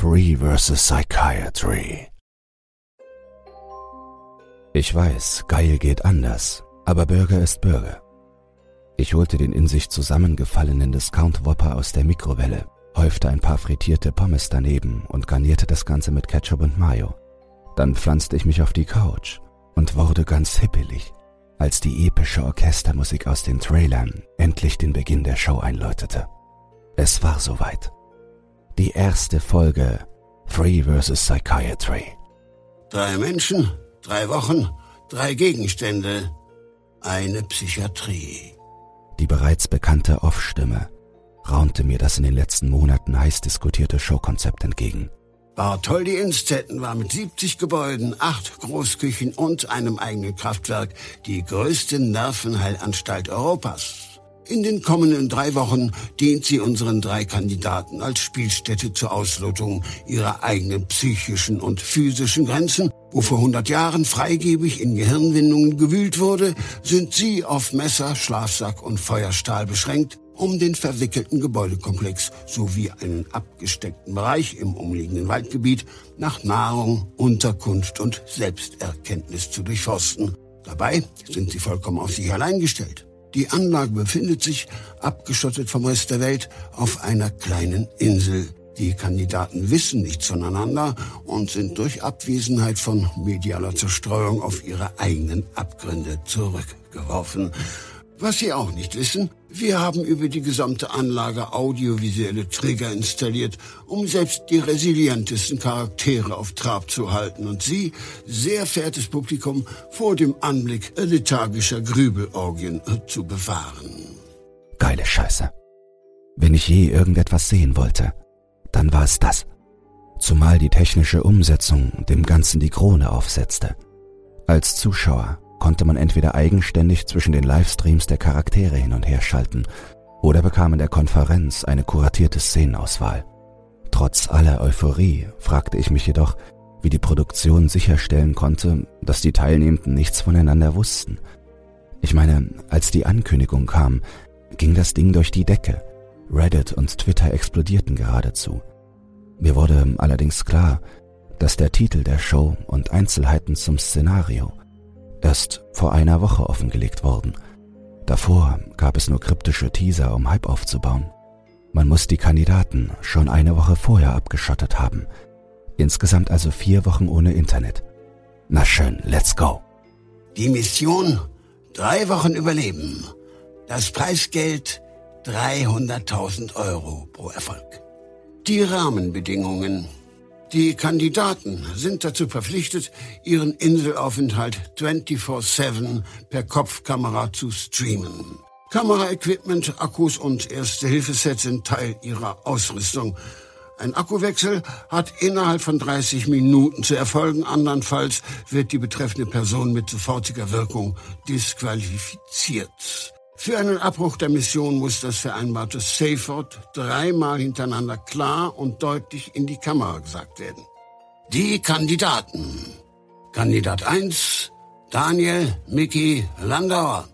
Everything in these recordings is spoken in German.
Three vs. Psychiatry. Ich weiß, geil geht anders, aber Burger ist Burger. Ich holte den in sich zusammengefallenen Discount Whopper aus der Mikrowelle, häufte ein paar frittierte Pommes daneben und garnierte das Ganze mit Ketchup und Mayo. Dann pflanzte ich mich auf die Couch und wurde ganz hippelig, als die epische Orchestermusik aus den Trailern endlich den Beginn der Show einläutete. Es war soweit. Die erste Folge Free vs. Psychiatry. Drei Menschen, drei Wochen, drei Gegenstände, eine Psychiatrie. Die bereits bekannte Off-Stimme raunte mir das in den letzten Monaten heiß diskutierte Showkonzept entgegen. Bartholdy Instetten war mit 70 Gebäuden, acht Großküchen und einem eigenen Kraftwerk die größte Nervenheilanstalt Europas. In den kommenden drei Wochen dient sie unseren drei Kandidaten als Spielstätte zur Auslotung ihrer eigenen psychischen und physischen Grenzen. Wo vor 100 Jahren freigebig in Gehirnwindungen gewühlt wurde, sind sie auf Messer, Schlafsack und Feuerstahl beschränkt, um den verwickelten Gebäudekomplex sowie einen abgesteckten Bereich im umliegenden Waldgebiet nach Nahrung, Unterkunft und Selbsterkenntnis zu durchforsten. Dabei sind sie vollkommen auf sich allein gestellt. Die Anlage befindet sich, abgeschottet vom Rest der Welt, auf einer kleinen Insel. Die Kandidaten wissen nichts voneinander und sind durch Abwesenheit von medialer Zerstreuung auf ihre eigenen Abgründe zurückgeworfen. Was Sie auch nicht wissen, wir haben über die gesamte Anlage audiovisuelle Trigger installiert, um selbst die resilientesten Charaktere auf Trab zu halten und Sie, sehr verehrtes Publikum, vor dem Anblick lethargischer Grübelorgien zu bewahren. Geile Scheiße. Wenn ich je irgendetwas sehen wollte, dann war es das. Zumal die technische Umsetzung dem Ganzen die Krone aufsetzte. Als Zuschauer konnte man entweder eigenständig zwischen den Livestreams der Charaktere hin und her schalten oder bekam in der Konferenz eine kuratierte Szenenauswahl. Trotz aller Euphorie fragte ich mich jedoch, wie die Produktion sicherstellen konnte, dass die Teilnehmenden nichts voneinander wussten. Ich meine, als die Ankündigung kam, ging das Ding durch die Decke. Reddit und Twitter explodierten geradezu. Mir wurde allerdings klar, dass der Titel der Show und Einzelheiten zum Szenario erst vor einer Woche offengelegt worden. Davor gab es nur kryptische Teaser, um Hype aufzubauen. Man muss die Kandidaten schon eine Woche vorher abgeschottet haben. Insgesamt also vier Wochen ohne Internet. Na schön, let's go. Die Mission, drei Wochen überleben. Das Preisgeld 300.000 Euro pro Erfolg. Die Rahmenbedingungen die Kandidaten sind dazu verpflichtet, ihren Inselaufenthalt 24-7 per Kopfkamera zu streamen. Kameraequipment, Akkus und Erste-Hilfesets sind Teil ihrer Ausrüstung. Ein Akkuwechsel hat innerhalb von 30 Minuten zu erfolgen, andernfalls wird die betreffende Person mit sofortiger Wirkung disqualifiziert. Für einen Abbruch der Mission muss das vereinbarte Safe Word dreimal hintereinander klar und deutlich in die Kamera gesagt werden. Die Kandidaten. Kandidat 1, Daniel Mickey Landauer.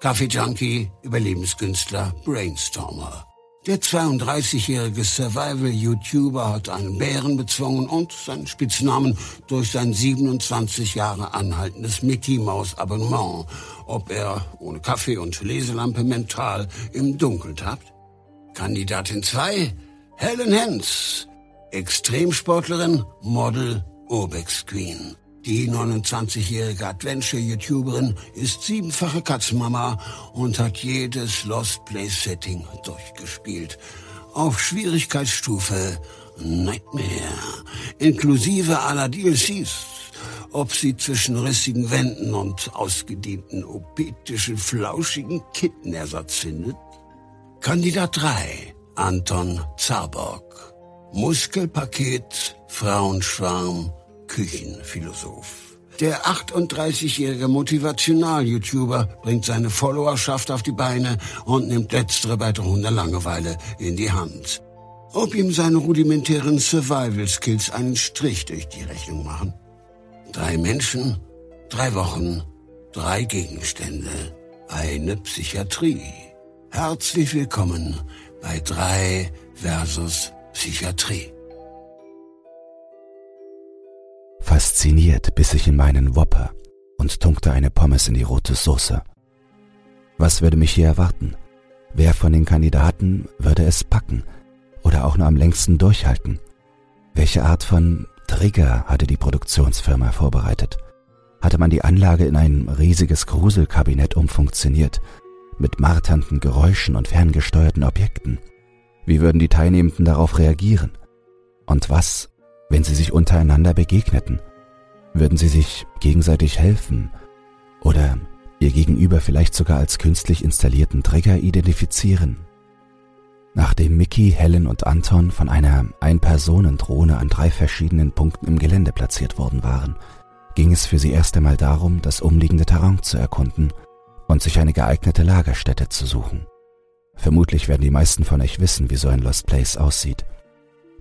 Kaffee-Junkie, Überlebenskünstler, Brainstormer. Der 32-jährige Survival-YouTuber hat einen Bären bezwungen und seinen Spitznamen durch sein 27 Jahre anhaltendes Mickey-Maus-Abonnement. Ob er ohne Kaffee und Leselampe mental im Dunkeln tappt? Kandidatin 2, Helen Hens. Extremsportlerin, Model, Urbex Queen. Die 29-jährige Adventure-YouTuberin ist siebenfache Katzenmama und hat jedes Lost Place-Setting durchgespielt. Auf Schwierigkeitsstufe Nightmare, inklusive aller DLCs. Ob sie zwischen rissigen Wänden und ausgedehnten opetischen, flauschigen Kittenersatz findet? Kandidat 3, Anton Zarbock. Muskelpaket, Frauenschwarm, Küchenphilosoph. Der 38-jährige Motivational-YouTuber bringt seine Followerschaft auf die Beine und nimmt letztere bei drohender Langeweile in die Hand. Ob ihm seine rudimentären Survival-Skills einen Strich durch die Rechnung machen? Drei Menschen, drei Wochen, drei Gegenstände, eine Psychiatrie. Herzlich willkommen bei drei versus Psychiatrie. Fasziniert biss ich in meinen Whopper und tunkte eine Pommes in die rote Soße. Was würde mich hier erwarten? Wer von den Kandidaten würde es packen oder auch nur am längsten durchhalten? Welche Art von Trigger hatte die Produktionsfirma vorbereitet? Hatte man die Anlage in ein riesiges Gruselkabinett umfunktioniert, mit marternden Geräuschen und ferngesteuerten Objekten? Wie würden die Teilnehmenden darauf reagieren? Und was, wenn sie sich untereinander begegneten? Würden sie sich gegenseitig helfen? Oder ihr Gegenüber vielleicht sogar als künstlich installierten Trigger identifizieren? Nachdem Mickey, Helen und Anton von einer Ein-Personen-Drohne an drei verschiedenen Punkten im Gelände platziert worden waren, ging es für sie erst einmal darum, das umliegende Terrain zu erkunden und sich eine geeignete Lagerstätte zu suchen. Vermutlich werden die meisten von euch wissen, wie so ein Lost Place aussieht.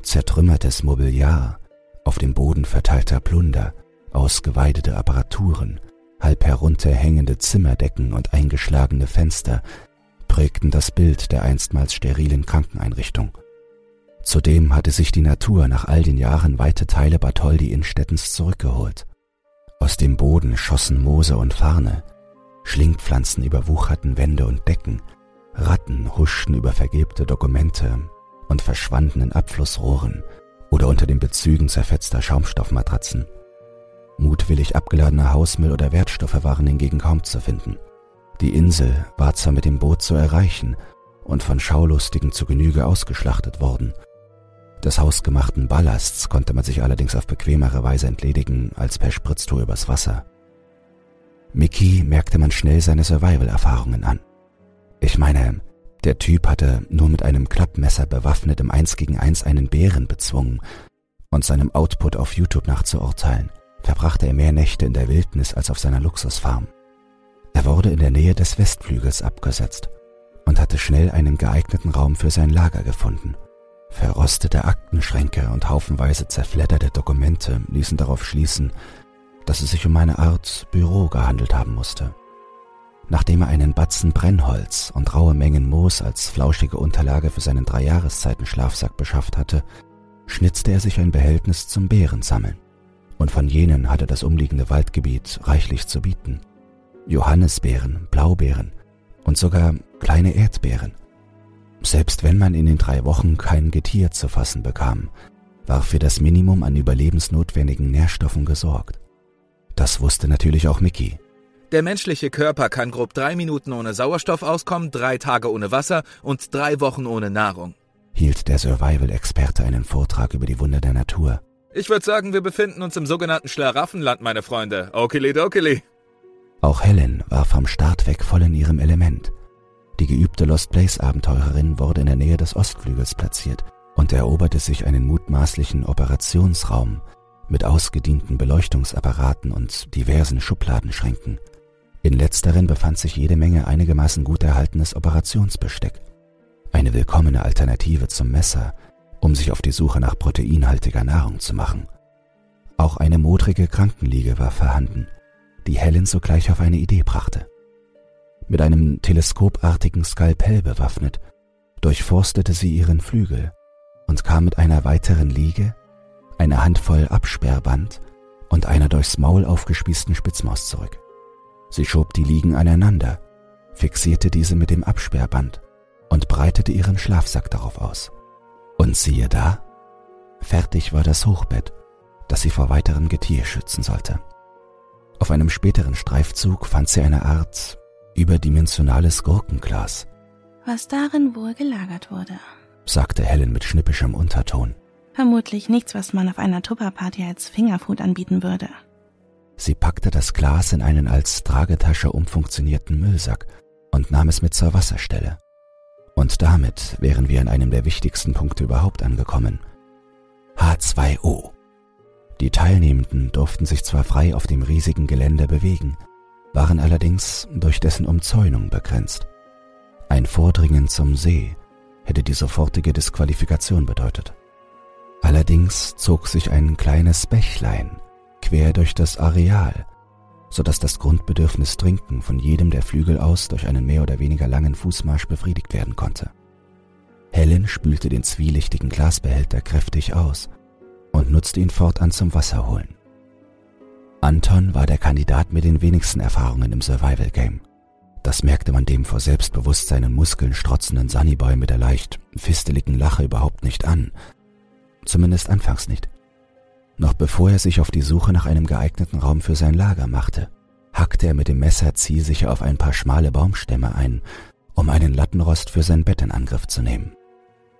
Zertrümmertes Mobiliar, auf dem Boden verteilter Plunder, ausgeweidete Apparaturen, halb herunterhängende Zimmerdecken und eingeschlagene Fenster prägten das Bild der einstmals sterilen Krankeneinrichtung. Zudem hatte sich die Natur nach all den Jahren weite Teile Bartholdi Innstettens zurückgeholt. Aus dem Boden schossen Moose und Farne, Schlingpflanzen überwucherten Wände und Decken, Ratten huschten über vergebte Dokumente und verschwanden in Abflussrohren oder unter den Bezügen zerfetzter Schaumstoffmatratzen. Mutwillig abgeladener Hausmüll oder Wertstoffe waren hingegen kaum zu finden. Die Insel war zwar mit dem Boot zu erreichen und von Schaulustigen zu Genüge ausgeschlachtet worden. Des hausgemachten Ballasts konnte man sich allerdings auf bequemere Weise entledigen als per Spritztour übers Wasser. Mickey merkte man schnell seine Survival-Erfahrungen an. Ich meine, der Typ hatte nur mit einem Klappmesser bewaffnet im 1 gegen 1 einen Bären bezwungen und seinem Output auf YouTube nachzuurteilen, verbrachte er mehr Nächte in der Wildnis als auf seiner Luxusfarm. Er wurde in der Nähe des Westflügels abgesetzt und hatte schnell einen geeigneten Raum für sein Lager gefunden. Verrostete Aktenschränke und haufenweise zerfledderte Dokumente ließen darauf schließen, dass es sich um eine Art Büro gehandelt haben musste. Nachdem er einen Batzen Brennholz und raue Mengen Moos als flauschige Unterlage für seinen Dreijahreszeiten-Schlafsack beschafft hatte, schnitzte er sich ein Behältnis zum Beerensammeln. Und von jenen hatte das umliegende Waldgebiet reichlich zu bieten. Johannisbeeren, Blaubeeren und sogar kleine Erdbeeren. Selbst wenn man in den drei Wochen kein Getier zu fassen bekam, war für das Minimum an überlebensnotwendigen Nährstoffen gesorgt. Das wusste natürlich auch Mickey. Der menschliche Körper kann grob drei Minuten ohne Sauerstoff auskommen, drei Tage ohne Wasser und drei Wochen ohne Nahrung. Hielt der Survival-Experte einen Vortrag über die Wunder der Natur. Ich würde sagen, wir befinden uns im sogenannten Schlaraffenland, meine Freunde. Okili dokili. Auch Helen war vom Start weg voll in ihrem Element. Die geübte Lost Place-Abenteurerin wurde in der Nähe des Ostflügels platziert und eroberte sich einen mutmaßlichen Operationsraum mit ausgedienten Beleuchtungsapparaten und diversen Schubladenschränken. In letzteren befand sich jede Menge einigermaßen gut erhaltenes Operationsbesteck. Eine willkommene Alternative zum Messer, um sich auf die Suche nach proteinhaltiger Nahrung zu machen. Auch eine modrige Krankenliege war vorhanden, die Helen sogleich auf eine Idee brachte. Mit einem teleskopartigen Skalpell bewaffnet, durchforstete sie ihren Flügel und kam mit einer weiteren Liege, einer Handvoll Absperrband und einer durchs Maul aufgespießten Spitzmaus zurück. Sie schob die Liegen aneinander, fixierte diese mit dem Absperrband und breitete ihren Schlafsack darauf aus. Und siehe da, fertig war das Hochbett, das sie vor weiterem Getier schützen sollte. Auf einem späteren Streifzug fand sie eine Art überdimensionales Gurkenglas. Was darin wohl gelagert wurde, sagte Helen mit schnippischem Unterton. Vermutlich nichts, was man auf einer Tupperparty als Fingerfood anbieten würde. Sie packte das Glas in einen als Tragetasche umfunktionierten Müllsack und nahm es mit zur Wasserstelle. Und damit wären wir an einem der wichtigsten Punkte überhaupt angekommen. H2O. Die Teilnehmenden durften sich zwar frei auf dem riesigen Gelände bewegen, waren allerdings durch dessen Umzäunung begrenzt. Ein Vordringen zum See hätte die sofortige Disqualifikation bedeutet. Allerdings zog sich ein kleines Bächlein quer durch das Areal, so dass das Grundbedürfnis Trinken von jedem der Flügel aus durch einen mehr oder weniger langen Fußmarsch befriedigt werden konnte. Helen spülte den zwielichtigen Glasbehälter kräftig aus und nutzte ihn fortan zum Wasserholen. Anton war der Kandidat mit den wenigsten Erfahrungen im Survival Game. Das merkte man dem vor Selbstbewusstsein und Muskeln strotzenden Sunnyboy mit der leicht fisteligen Lache überhaupt nicht an. Zumindest anfangs nicht. Noch bevor er sich auf die Suche nach einem geeigneten Raum für sein Lager machte, hackte er mit dem Messer zielsicher auf ein paar schmale Baumstämme ein, um einen Lattenrost für sein Bett in Angriff zu nehmen.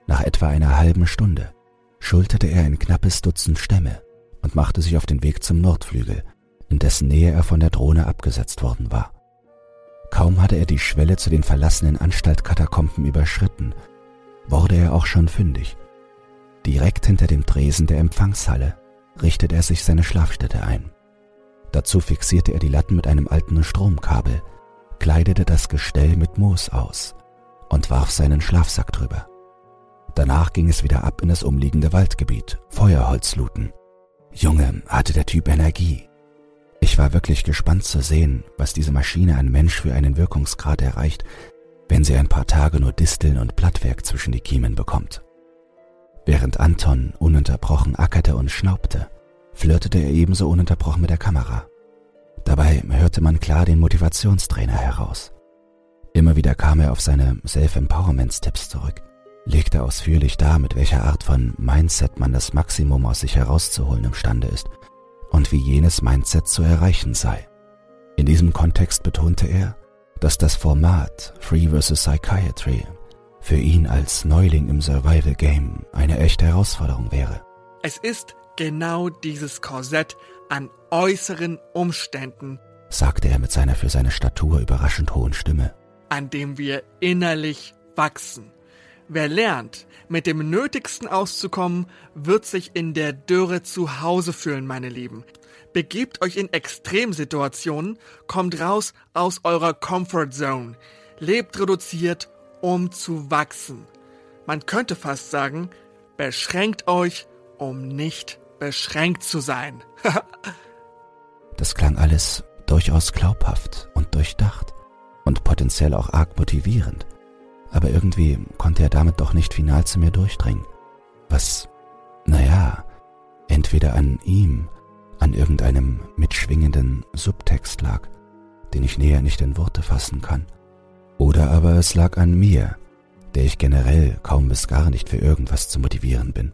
Nach etwa einer halben Stunde schulterte er ein knappes Dutzend Stämme und machte sich auf den Weg zum Nordflügel, in dessen Nähe er von der Drohne abgesetzt worden war. Kaum hatte er die Schwelle zu den verlassenen Anstaltkatakomben überschritten, wurde er auch schon fündig. Direkt hinter dem Tresen der Empfangshalle richtete er sich seine Schlafstätte ein. Dazu fixierte er die Latten mit einem alten Stromkabel, kleidete das Gestell mit Moos aus und warf seinen Schlafsack drüber. Danach ging es wieder ab in das umliegende Waldgebiet, Feuerholz looten. Junge, hatte der Typ Energie. Ich war wirklich gespannt zu sehen, was diese Maschine an Mensch für einen Wirkungsgrad erreicht, wenn sie ein paar Tage nur Disteln und Blattwerk zwischen die Kiemen bekommt. Während Anton ununterbrochen ackerte und schnaubte, flirtete er ebenso ununterbrochen mit der Kamera. Dabei hörte man klar den Motivationstrainer heraus. Immer wieder kam er auf seine Self-Empowerment-Tipps zurück, legte ausführlich dar, mit welcher Art von Mindset man das Maximum aus sich herauszuholen imstande ist und wie jenes Mindset zu erreichen sei. In diesem Kontext betonte er, dass das Format Free vs. Psychiatry für ihn als Neuling im Survival Game eine echte Herausforderung wäre. Es ist genau dieses Korsett an äußeren Umständen, sagte er mit seiner für seine Statur überraschend hohen Stimme, an dem wir innerlich wachsen. Wer lernt, mit dem Nötigsten auszukommen, wird sich in der Dürre zu Hause fühlen, meine Lieben. Begebt euch in Extremsituationen, kommt raus aus eurer Comfort Zone, lebt reduziert, um zu wachsen. Man könnte fast sagen, beschränkt euch, um nicht beschränkt zu sein. das klang alles durchaus glaubhaft und durchdacht und potenziell auch arg motivierend aber irgendwie konnte er damit doch nicht final zu mir durchdringen. Was, naja, entweder an ihm, an irgendeinem mitschwingenden Subtext lag, den ich näher nicht in Worte fassen kann, oder aber es lag an mir, der ich generell kaum bis gar nicht für irgendwas zu motivieren bin.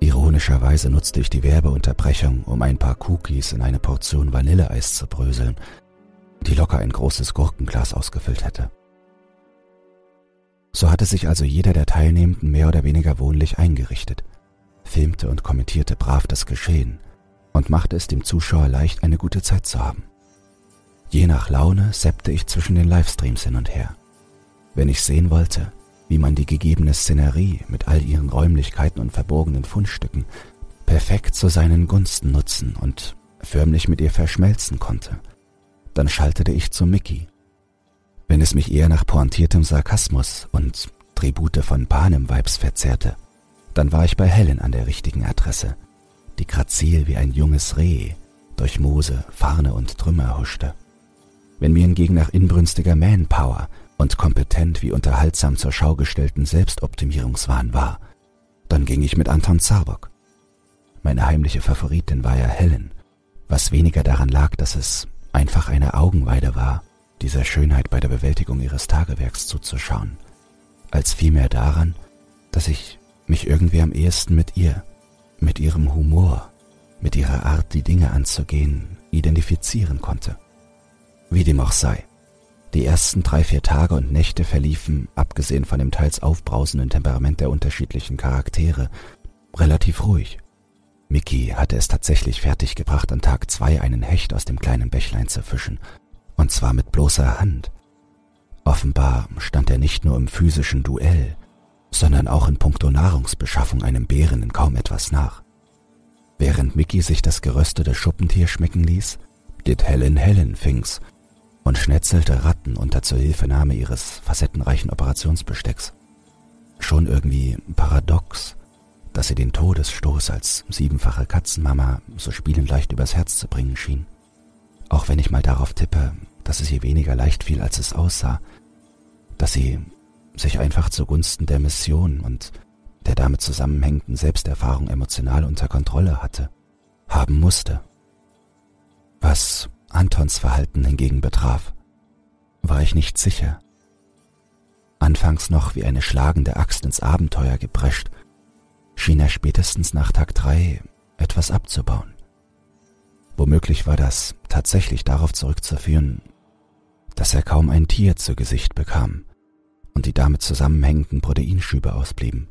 Ironischerweise nutzte ich die Werbeunterbrechung, um ein paar Cookies in eine Portion Vanilleeis zu bröseln, die locker ein großes Gurkenglas ausgefüllt hätte. So hatte sich also jeder der Teilnehmenden mehr oder weniger wohnlich eingerichtet, filmte und kommentierte brav das Geschehen und machte es dem Zuschauer leicht, eine gute Zeit zu haben. Je nach Laune seppte ich zwischen den Livestreams hin und her. Wenn ich sehen wollte, wie man die gegebene Szenerie mit all ihren Räumlichkeiten und verborgenen Fundstücken perfekt zu seinen Gunsten nutzen und förmlich mit ihr verschmelzen konnte, dann schaltete ich zu Mickey wenn es mich eher nach pointiertem Sarkasmus und Tribute von Panem-Vibes verzehrte, dann war ich bei Helen an der richtigen Adresse, die grazil wie ein junges Reh durch Moose, Farne und Trümmer huschte. Wenn mir hingegen nach inbrünstiger Manpower und kompetent wie unterhaltsam zur Schau gestellten Selbstoptimierungswahn war, dann ging ich mit Anton Zarbock. Meine heimliche Favoritin war ja Helen, was weniger daran lag, dass es einfach eine Augenweide war, dieser Schönheit bei der Bewältigung ihres Tagewerks zuzuschauen, als vielmehr daran, dass ich mich irgendwie am ehesten mit ihr, mit ihrem Humor, mit ihrer Art, die Dinge anzugehen, identifizieren konnte. Wie dem auch sei, die ersten drei, vier Tage und Nächte verliefen, abgesehen von dem teils aufbrausenden Temperament der unterschiedlichen Charaktere, relativ ruhig. Mickey hatte es tatsächlich fertiggebracht, an Tag zwei einen Hecht aus dem kleinen Bächlein zu fischen und zwar mit bloßer Hand. Offenbar stand er nicht nur im physischen Duell, sondern auch in puncto Nahrungsbeschaffung einem Bären in kaum etwas nach. Während Mickey sich das geröstete Schuppentier schmecken ließ, glitt Helen Helen Finks und schnetzelte Ratten unter Zuhilfenahme ihres facettenreichen Operationsbestecks. Schon irgendwie paradox, dass sie den Todesstoß als siebenfache Katzenmama so spielend leicht übers Herz zu bringen schien. Auch wenn ich mal darauf tippe, dass es ihr weniger leicht fiel, als es aussah, dass sie sich einfach zugunsten der Mission und der damit zusammenhängenden Selbsterfahrung emotional unter Kontrolle hatte, haben musste. Was Antons Verhalten hingegen betraf, war ich nicht sicher. Anfangs noch wie eine schlagende Axt ins Abenteuer geprescht, schien er spätestens nach Tag drei etwas abzubauen. Womöglich war das tatsächlich darauf zurückzuführen, dass er kaum ein Tier zu Gesicht bekam und die damit zusammenhängenden Proteinschübe ausblieben.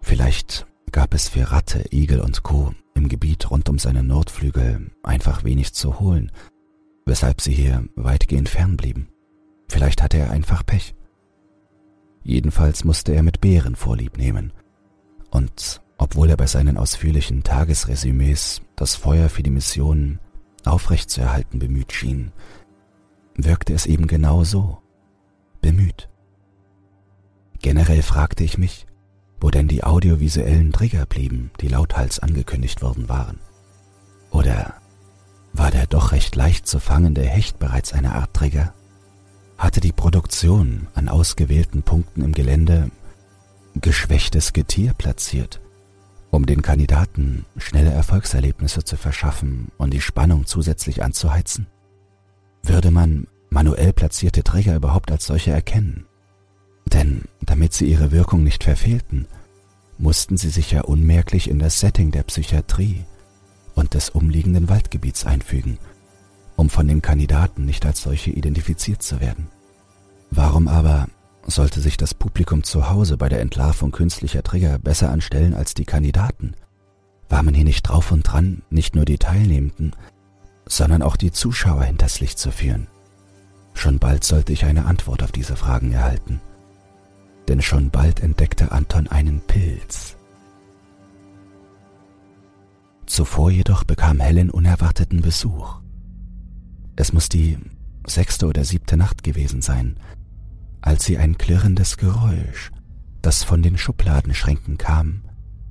Vielleicht gab es für Ratte, Igel und Co. im Gebiet rund um seine Nordflügel einfach wenig zu holen, weshalb sie hier weitgehend fern blieben. Vielleicht hatte er einfach Pech. Jedenfalls musste er mit Bären Vorlieb nehmen. Und obwohl er bei seinen ausführlichen Tagesresümees das Feuer für die Mission aufrechtzuerhalten bemüht schien, wirkte es eben genau so. Bemüht. Generell fragte ich mich, wo denn die audiovisuellen Trigger blieben, die lauthals angekündigt worden waren. Oder war der doch recht leicht zu fangende Hecht bereits eine Art Trigger? Hatte die Produktion an ausgewählten Punkten im Gelände geschwächtes Getier platziert, um den Kandidaten schnelle Erfolgserlebnisse zu verschaffen und die Spannung zusätzlich anzuheizen? Würde man manuell platzierte Träger überhaupt als solche erkennen? Denn damit sie ihre Wirkung nicht verfehlten, mussten sie sich ja unmerklich in das Setting der Psychiatrie und des umliegenden Waldgebiets einfügen, um von den Kandidaten nicht als solche identifiziert zu werden. Warum aber sollte sich das Publikum zu Hause bei der Entlarvung künstlicher Trigger besser anstellen als die Kandidaten? War man hier nicht drauf und dran, nicht nur die Teilnehmenden, sondern auch die Zuschauer hinters Licht zu führen? Schon bald sollte ich eine Antwort auf diese Fragen erhalten denn schon bald entdeckte Anton einen Pilz. Zuvor jedoch bekam Helen unerwarteten Besuch. Es muss die sechste oder siebte Nacht gewesen sein, als sie ein klirrendes Geräusch, das von den Schubladenschränken kam,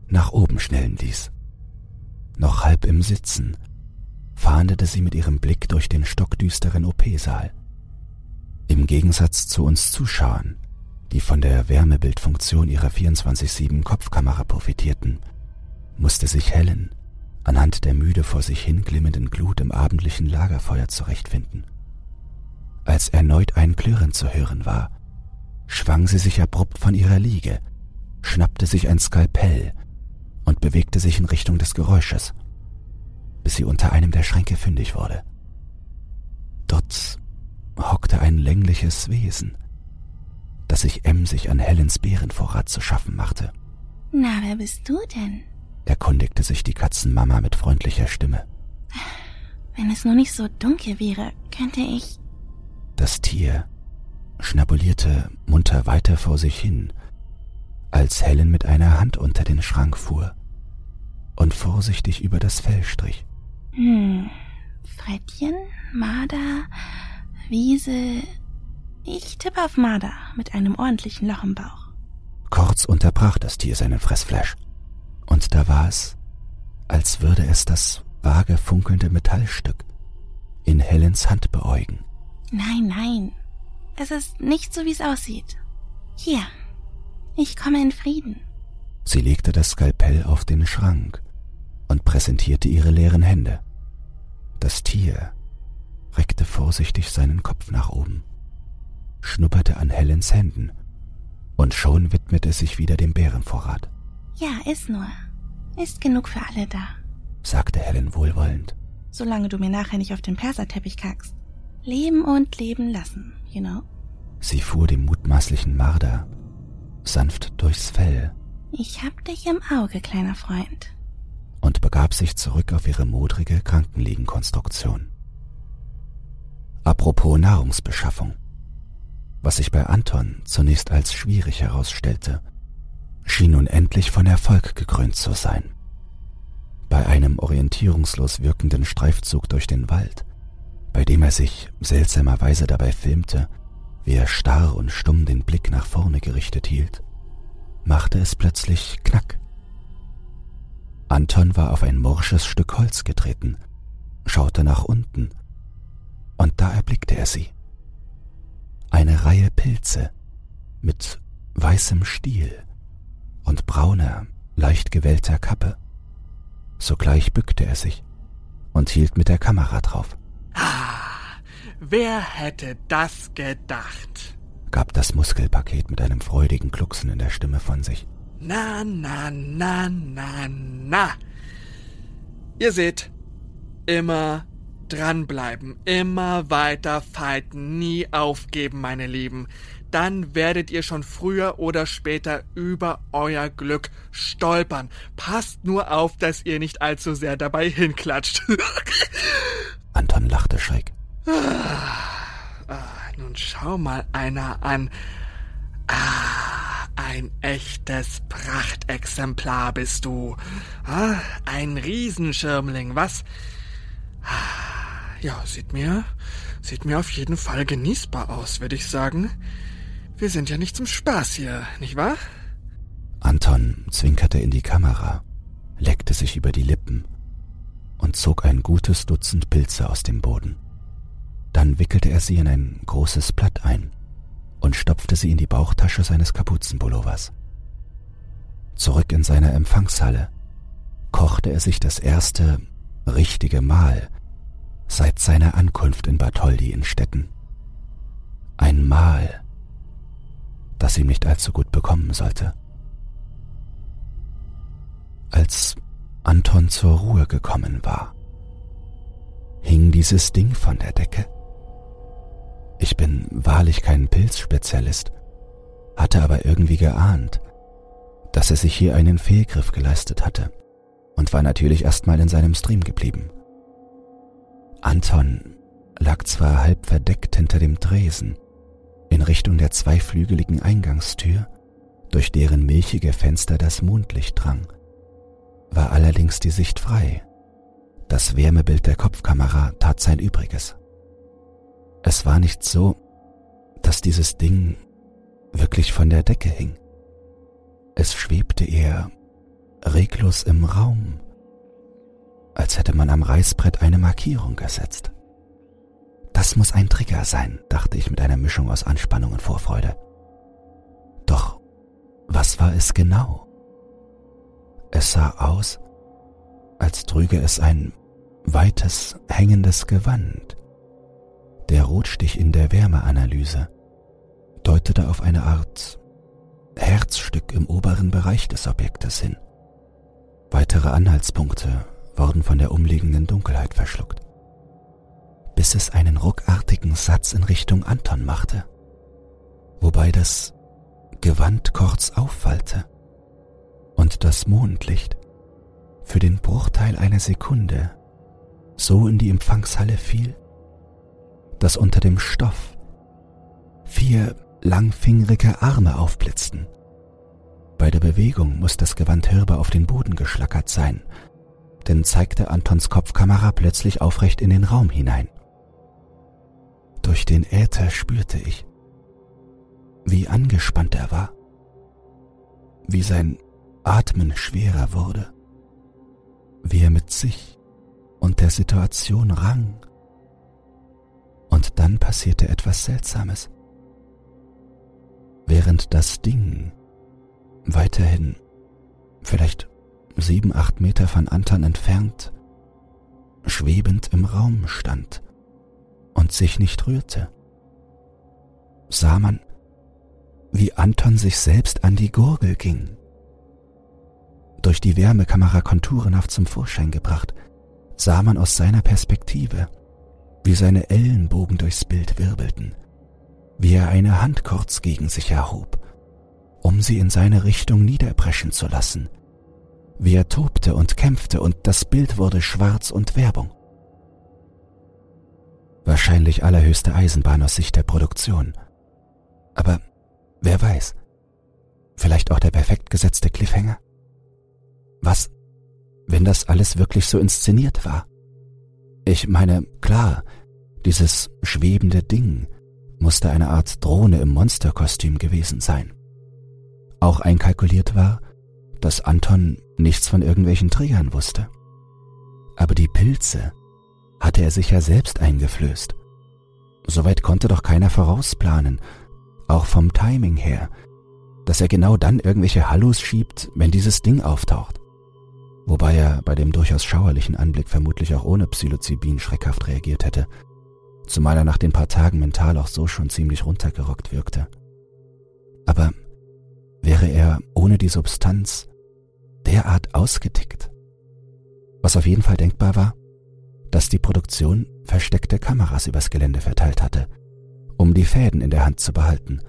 nach oben schnellen ließ. Noch halb im Sitzen fahndete sie mit ihrem Blick durch den stockdüsteren OP-Saal. Im Gegensatz zu uns Zuschauern die von der Wärmebildfunktion ihrer 24-7 Kopfkamera profitierten, musste sich Helen anhand der müde vor sich hinglimmenden Glut im abendlichen Lagerfeuer zurechtfinden. Als erneut ein Klirren zu hören war, schwang sie sich abrupt von ihrer Liege, schnappte sich ein Skalpell und bewegte sich in Richtung des Geräusches, bis sie unter einem der Schränke fündig wurde. Dort hockte ein längliches Wesen, dass sich emsig an Helens Bärenvorrat zu schaffen machte. Na, wer bist du denn? erkundigte sich die Katzenmama mit freundlicher Stimme. Wenn es nur nicht so dunkel wäre, könnte ich. Das Tier schnabulierte munter weiter vor sich hin, als Helen mit einer Hand unter den Schrank fuhr und vorsichtig über das Fell strich. Hm, Frettchen, Marder, Wiese, ich tippe auf Marder mit einem ordentlichen Loch im Bauch. Kurz unterbrach das Tier seinen Fressflash. Und da war es, als würde es das vage funkelnde Metallstück in Helens Hand beäugen. Nein, nein. Es ist nicht so, wie es aussieht. Hier. Ich komme in Frieden. Sie legte das Skalpell auf den Schrank und präsentierte ihre leeren Hände. Das Tier reckte vorsichtig seinen Kopf nach oben schnupperte an Helens Händen, und schon widmete es sich wieder dem Bärenvorrat. Ja, iss nur. Ist genug für alle da, sagte Helen wohlwollend. Solange du mir nachher nicht auf den Perserteppich kackst. Leben und leben lassen, you know? Sie fuhr dem mutmaßlichen Marder sanft durchs Fell. Ich hab dich im Auge, kleiner Freund. Und begab sich zurück auf ihre modrige Krankenliegenkonstruktion. Apropos Nahrungsbeschaffung was sich bei Anton zunächst als schwierig herausstellte, schien nun endlich von Erfolg gekrönt zu sein. Bei einem orientierungslos wirkenden Streifzug durch den Wald, bei dem er sich seltsamerweise dabei filmte, wie er starr und stumm den Blick nach vorne gerichtet hielt, machte es plötzlich Knack. Anton war auf ein morsches Stück Holz getreten, schaute nach unten, und da erblickte er sie eine Reihe Pilze mit weißem Stiel und brauner, leicht gewellter Kappe. Sogleich bückte er sich und hielt mit der Kamera drauf. Ah, wer hätte das gedacht? gab das Muskelpaket mit einem freudigen Glucksen in der Stimme von sich. Na, na, na, na, na. Ihr seht, immer dranbleiben, immer weiter fighten, nie aufgeben, meine Lieben. Dann werdet ihr schon früher oder später über euer Glück stolpern. Passt nur auf, dass ihr nicht allzu sehr dabei hinklatscht. Anton lachte schräg. Ah, ah, nun schau mal einer an. Ah, ein echtes Prachtexemplar bist du. Ah, ein Riesenschirmling, was? Ah, ja, sieht mir, sieht mir auf jeden Fall genießbar aus, würde ich sagen. Wir sind ja nicht zum Spaß hier, nicht wahr? Anton zwinkerte in die Kamera, leckte sich über die Lippen und zog ein gutes Dutzend Pilze aus dem Boden. Dann wickelte er sie in ein großes Blatt ein und stopfte sie in die Bauchtasche seines Kapuzenpullovers. Zurück in seiner Empfangshalle kochte er sich das erste richtige Mahl seit seiner Ankunft in Bartholdi in Stetten. Ein Mahl, das ihm nicht allzu gut bekommen sollte. Als Anton zur Ruhe gekommen war, hing dieses Ding von der Decke. Ich bin wahrlich kein Pilzspezialist, hatte aber irgendwie geahnt, dass er sich hier einen Fehlgriff geleistet hatte und war natürlich erstmal in seinem Stream geblieben. Anton lag zwar halb verdeckt hinter dem Tresen, in Richtung der zweiflügeligen Eingangstür, durch deren milchige Fenster das Mondlicht drang, war allerdings die Sicht frei. Das Wärmebild der Kopfkamera tat sein Übriges. Es war nicht so, dass dieses Ding wirklich von der Decke hing. Es schwebte eher reglos im Raum, als hätte man am Reißbrett eine Markierung gesetzt. Das muss ein Trigger sein, dachte ich mit einer Mischung aus Anspannung und Vorfreude. Doch was war es genau? Es sah aus, als trüge es ein weites, hängendes Gewand. Der Rotstich in der Wärmeanalyse deutete auf eine Art Herzstück im oberen Bereich des Objektes hin. Weitere Anhaltspunkte wurden von der umliegenden Dunkelheit verschluckt bis es einen ruckartigen Satz in Richtung Anton machte, wobei das Gewand kurz aufwallte und das Mondlicht für den Bruchteil einer Sekunde so in die Empfangshalle fiel, dass unter dem Stoff vier langfingerige Arme aufblitzten. Bei der Bewegung muss das Gewand hörbar auf den Boden geschlackert sein, denn zeigte Antons Kopfkamera plötzlich aufrecht in den Raum hinein. Durch den Äther spürte ich, wie angespannt er war, wie sein Atmen schwerer wurde, wie er mit sich und der Situation rang. Und dann passierte etwas Seltsames. Während das Ding weiterhin vielleicht sieben, acht Meter von Anton entfernt, schwebend im Raum stand, und sich nicht rührte. Sah man, wie Anton sich selbst an die Gurgel ging. Durch die Wärmekamera konturenhaft zum Vorschein gebracht, sah man aus seiner Perspektive, wie seine Ellenbogen durchs Bild wirbelten, wie er eine Hand kurz gegen sich erhob, um sie in seine Richtung niederbrechen zu lassen, wie er tobte und kämpfte und das Bild wurde schwarz und Werbung. Wahrscheinlich allerhöchste Eisenbahn aus Sicht der Produktion. Aber wer weiß, vielleicht auch der perfekt gesetzte Cliffhanger? Was, wenn das alles wirklich so inszeniert war? Ich meine, klar, dieses schwebende Ding musste eine Art Drohne im Monsterkostüm gewesen sein. Auch einkalkuliert war, dass Anton nichts von irgendwelchen Trägern wusste. Aber die Pilze, hatte er sich ja selbst eingeflößt. Soweit konnte doch keiner vorausplanen, auch vom Timing her, dass er genau dann irgendwelche Hallus schiebt, wenn dieses Ding auftaucht. wobei er bei dem durchaus schauerlichen Anblick vermutlich auch ohne Psilocybin schreckhaft reagiert hätte, zumal er nach den paar Tagen mental auch so schon ziemlich runtergerockt wirkte. Aber wäre er ohne die Substanz derart ausgetickt? Was auf jeden Fall denkbar war, dass die Produktion versteckte Kameras übers Gelände verteilt hatte, um die Fäden in der Hand zu behalten,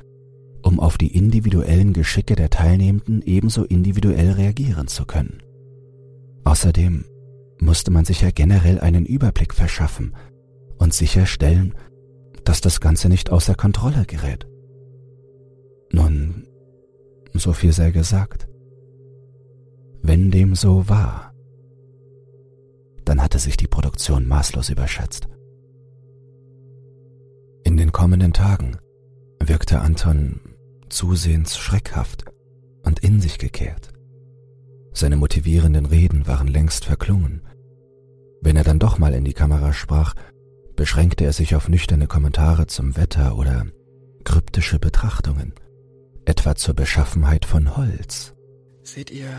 um auf die individuellen Geschicke der Teilnehmenden ebenso individuell reagieren zu können. Außerdem musste man sich ja generell einen Überblick verschaffen und sicherstellen, dass das Ganze nicht außer Kontrolle gerät. Nun, so viel sei gesagt. Wenn dem so war, dann hatte sich die Produktion maßlos überschätzt. In den kommenden Tagen wirkte Anton zusehends schreckhaft und in sich gekehrt. Seine motivierenden Reden waren längst verklungen. Wenn er dann doch mal in die Kamera sprach, beschränkte er sich auf nüchterne Kommentare zum Wetter oder kryptische Betrachtungen, etwa zur Beschaffenheit von Holz. Seht ihr,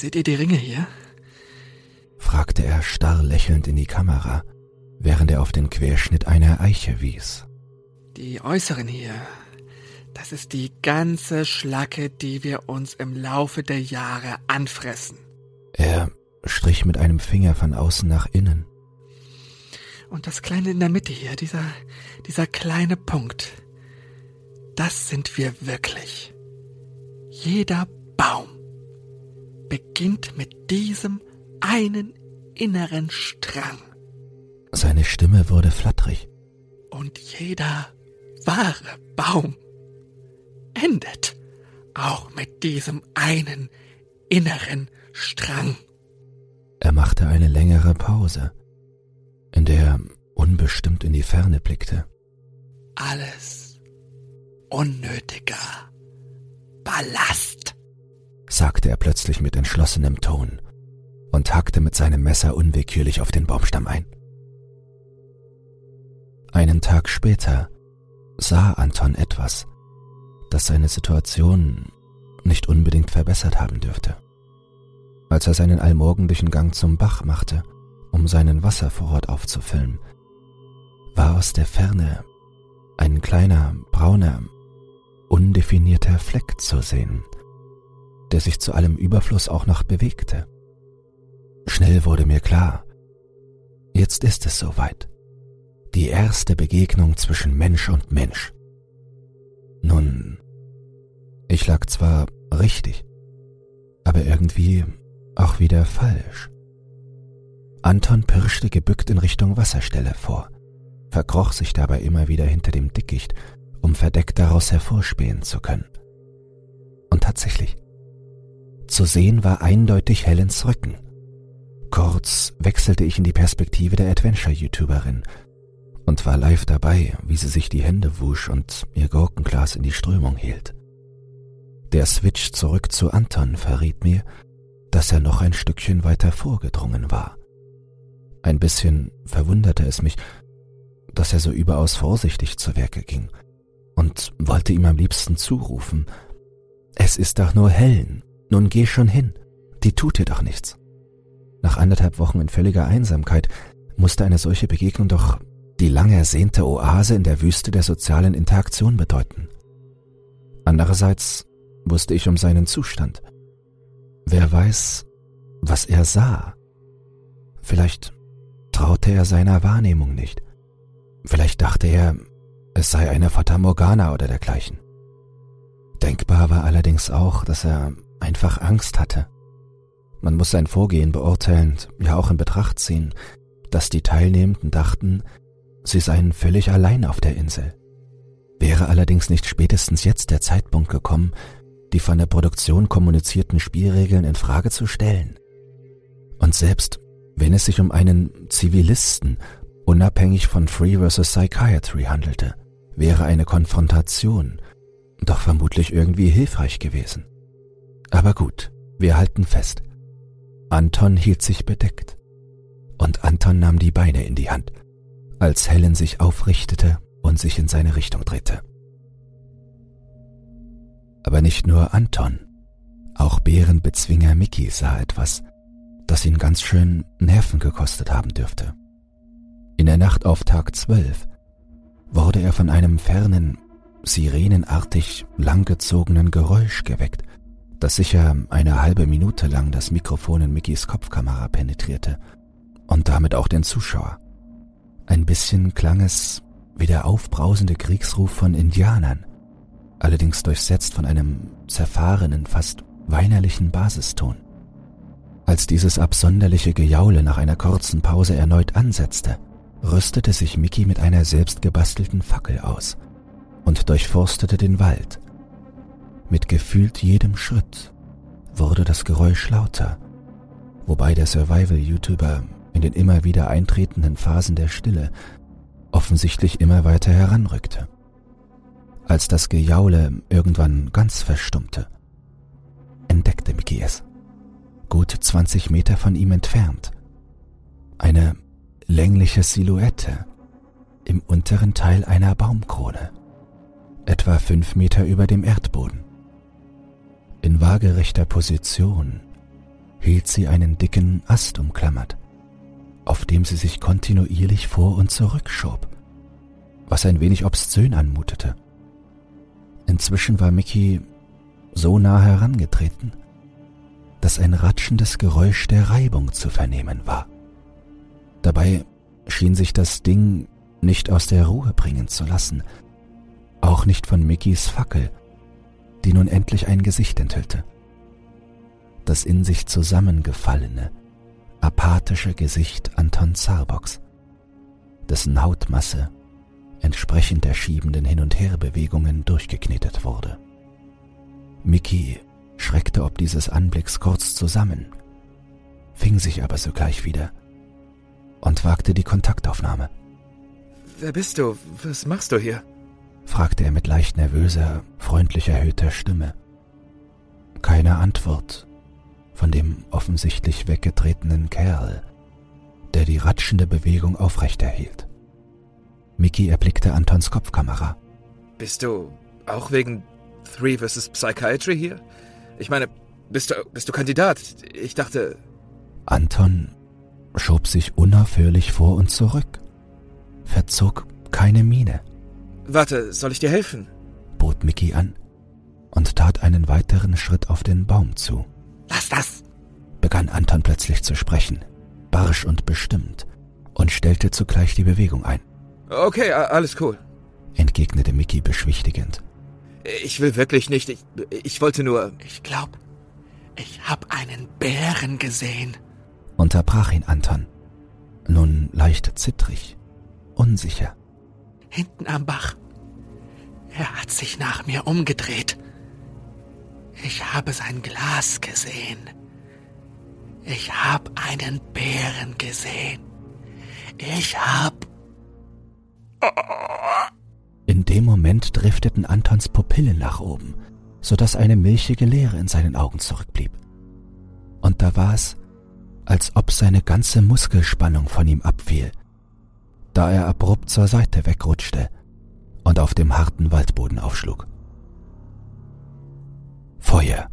seht ihr die Ringe hier? fragte er starr lächelnd in die Kamera, während er auf den Querschnitt einer Eiche wies. Die äußeren hier, das ist die ganze Schlacke, die wir uns im Laufe der Jahre anfressen. Er strich mit einem Finger von außen nach innen. Und das Kleine in der Mitte hier, dieser, dieser kleine Punkt, das sind wir wirklich. Jeder Baum beginnt mit diesem einen inneren Strang. Seine Stimme wurde flatterig. Und jeder wahre Baum endet auch mit diesem einen inneren Strang. Er machte eine längere Pause, in der er unbestimmt in die Ferne blickte. Alles unnötiger Ballast, sagte er plötzlich mit entschlossenem Ton und hackte mit seinem Messer unwillkürlich auf den Baumstamm ein. Einen Tag später sah Anton etwas, das seine Situation nicht unbedingt verbessert haben dürfte. Als er seinen allmorgendlichen Gang zum Bach machte, um seinen Wasservorrat aufzufüllen, war aus der Ferne ein kleiner, brauner, undefinierter Fleck zu sehen, der sich zu allem Überfluss auch noch bewegte. Schnell wurde mir klar, jetzt ist es soweit. Die erste Begegnung zwischen Mensch und Mensch. Nun, ich lag zwar richtig, aber irgendwie auch wieder falsch. Anton pirschte gebückt in Richtung Wasserstelle vor, verkroch sich dabei immer wieder hinter dem Dickicht, um verdeckt daraus hervorspähen zu können. Und tatsächlich, zu sehen war eindeutig Helens Rücken. Kurz wechselte ich in die Perspektive der Adventure-YouTuberin und war live dabei, wie sie sich die Hände wusch und ihr Gurkenglas in die Strömung hielt. Der Switch zurück zu Anton verriet mir, dass er noch ein Stückchen weiter vorgedrungen war. Ein bisschen verwunderte es mich, dass er so überaus vorsichtig zu Werke ging und wollte ihm am liebsten zurufen, es ist doch nur Helen, nun geh schon hin, die tut dir doch nichts. Nach anderthalb Wochen in völliger Einsamkeit musste eine solche Begegnung doch die lang ersehnte Oase in der Wüste der sozialen Interaktion bedeuten. Andererseits wusste ich um seinen Zustand. Wer weiß, was er sah. Vielleicht traute er seiner Wahrnehmung nicht. Vielleicht dachte er, es sei eine Fata Morgana oder dergleichen. Denkbar war allerdings auch, dass er einfach Angst hatte. Man muss sein Vorgehen beurteilend ja auch in Betracht ziehen, dass die Teilnehmenden dachten, sie seien völlig allein auf der Insel. Wäre allerdings nicht spätestens jetzt der Zeitpunkt gekommen, die von der Produktion kommunizierten Spielregeln in Frage zu stellen? Und selbst wenn es sich um einen Zivilisten unabhängig von Free vs. Psychiatry handelte, wäre eine Konfrontation doch vermutlich irgendwie hilfreich gewesen. Aber gut, wir halten fest. Anton hielt sich bedeckt. Und Anton nahm die Beine in die Hand als Helen sich aufrichtete und sich in seine Richtung drehte. Aber nicht nur Anton, auch Bärenbezwinger Mickey sah etwas, das ihn ganz schön Nerven gekostet haben dürfte. In der Nacht auf Tag 12 wurde er von einem fernen, sirenenartig langgezogenen Geräusch geweckt, das sicher eine halbe Minute lang das Mikrofon in Mickys Kopfkamera penetrierte und damit auch den Zuschauer. Ein bisschen klang es wie der aufbrausende Kriegsruf von Indianern, allerdings durchsetzt von einem zerfahrenen, fast weinerlichen Basiston. Als dieses absonderliche Gejaule nach einer kurzen Pause erneut ansetzte, rüstete sich Mickey mit einer selbstgebastelten Fackel aus und durchforstete den Wald. Mit gefühlt jedem Schritt wurde das Geräusch lauter, wobei der Survival-YouTuber in den immer wieder eintretenden Phasen der Stille offensichtlich immer weiter heranrückte. Als das Gejaule irgendwann ganz verstummte, entdeckte Mickey es gut 20 Meter von ihm entfernt. Eine längliche Silhouette im unteren Teil einer Baumkrone, etwa fünf Meter über dem Erdboden. In waagerechter Position hielt sie einen dicken Ast umklammert, auf dem sie sich kontinuierlich vor und zurück schob, was ein wenig obszön anmutete. Inzwischen war Mickey so nah herangetreten, dass ein ratschendes Geräusch der Reibung zu vernehmen war. Dabei schien sich das Ding nicht aus der Ruhe bringen zu lassen, auch nicht von Mickys Fackel, die nun endlich ein Gesicht enthüllte. Das in sich zusammengefallene, apathische Gesicht Anton Zarboks, dessen Hautmasse entsprechend der schiebenden Hin- und Herbewegungen durchgeknetet wurde. Mickey schreckte ob dieses Anblicks kurz zusammen, fing sich aber sogleich wieder und wagte die Kontaktaufnahme. Wer bist du? Was machst du hier? Fragte er mit leicht nervöser, freundlich erhöhter Stimme. Keine Antwort von dem offensichtlich weggetretenen Kerl, der die ratschende Bewegung aufrechterhielt. Mickey erblickte Antons Kopfkamera. Bist du auch wegen Three vs. Psychiatry hier? Ich meine, bist du, bist du Kandidat? Ich dachte. Anton schob sich unaufhörlich vor und zurück, verzog keine Miene. Warte, soll ich dir helfen? bot Mickey an und tat einen weiteren Schritt auf den Baum zu. Lass das! begann Anton plötzlich zu sprechen, barsch und bestimmt, und stellte zugleich die Bewegung ein. Okay, alles cool, entgegnete Mickey beschwichtigend. Ich will wirklich nicht. Ich, ich wollte nur. Ich glaub, ich hab einen Bären gesehen. Unterbrach ihn Anton. Nun leicht zittrig, unsicher. Hinten am Bach. Er hat sich nach mir umgedreht. Ich habe sein Glas gesehen. Ich hab einen Bären gesehen. Ich hab. Oh. In dem Moment drifteten Antons Pupillen nach oben, so dass eine milchige Leere in seinen Augen zurückblieb. Und da war es, als ob seine ganze Muskelspannung von ihm abfiel, da er abrupt zur Seite wegrutschte und auf dem harten Waldboden aufschlug. Feuer.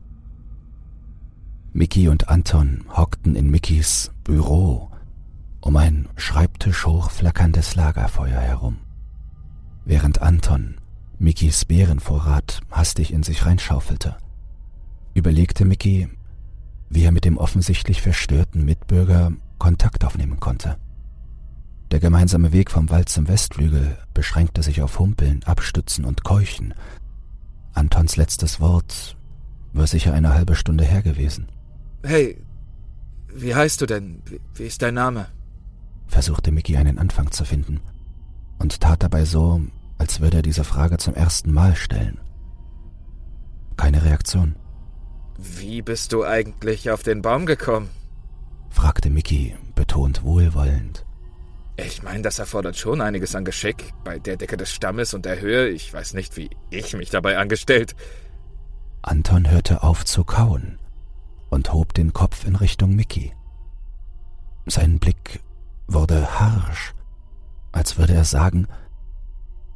Mickey und Anton hockten in Mickys Büro um ein schreibtischhoch flackerndes Lagerfeuer herum während Anton Mickys Bärenvorrat hastig in sich reinschaufelte, überlegte Mickey, wie er mit dem offensichtlich verstörten Mitbürger Kontakt aufnehmen konnte. Der gemeinsame Weg vom Wald zum Westflügel beschränkte sich auf Humpeln, Abstützen und Keuchen. Antons letztes Wort war sicher eine halbe Stunde her gewesen. Hey, wie heißt du denn? Wie, ist dein Name? versuchte Mickey einen Anfang zu finden und tat dabei so, als würde er diese Frage zum ersten Mal stellen. Keine Reaktion. Wie bist du eigentlich auf den Baum gekommen? fragte Mickey, betont wohlwollend. Ich meine, das erfordert schon einiges an Geschick. Bei der Decke des Stammes und der Höhe, ich weiß nicht, wie ich mich dabei angestellt. Anton hörte auf zu kauen und hob den Kopf in Richtung Mickey. Sein Blick wurde harsch als würde er sagen,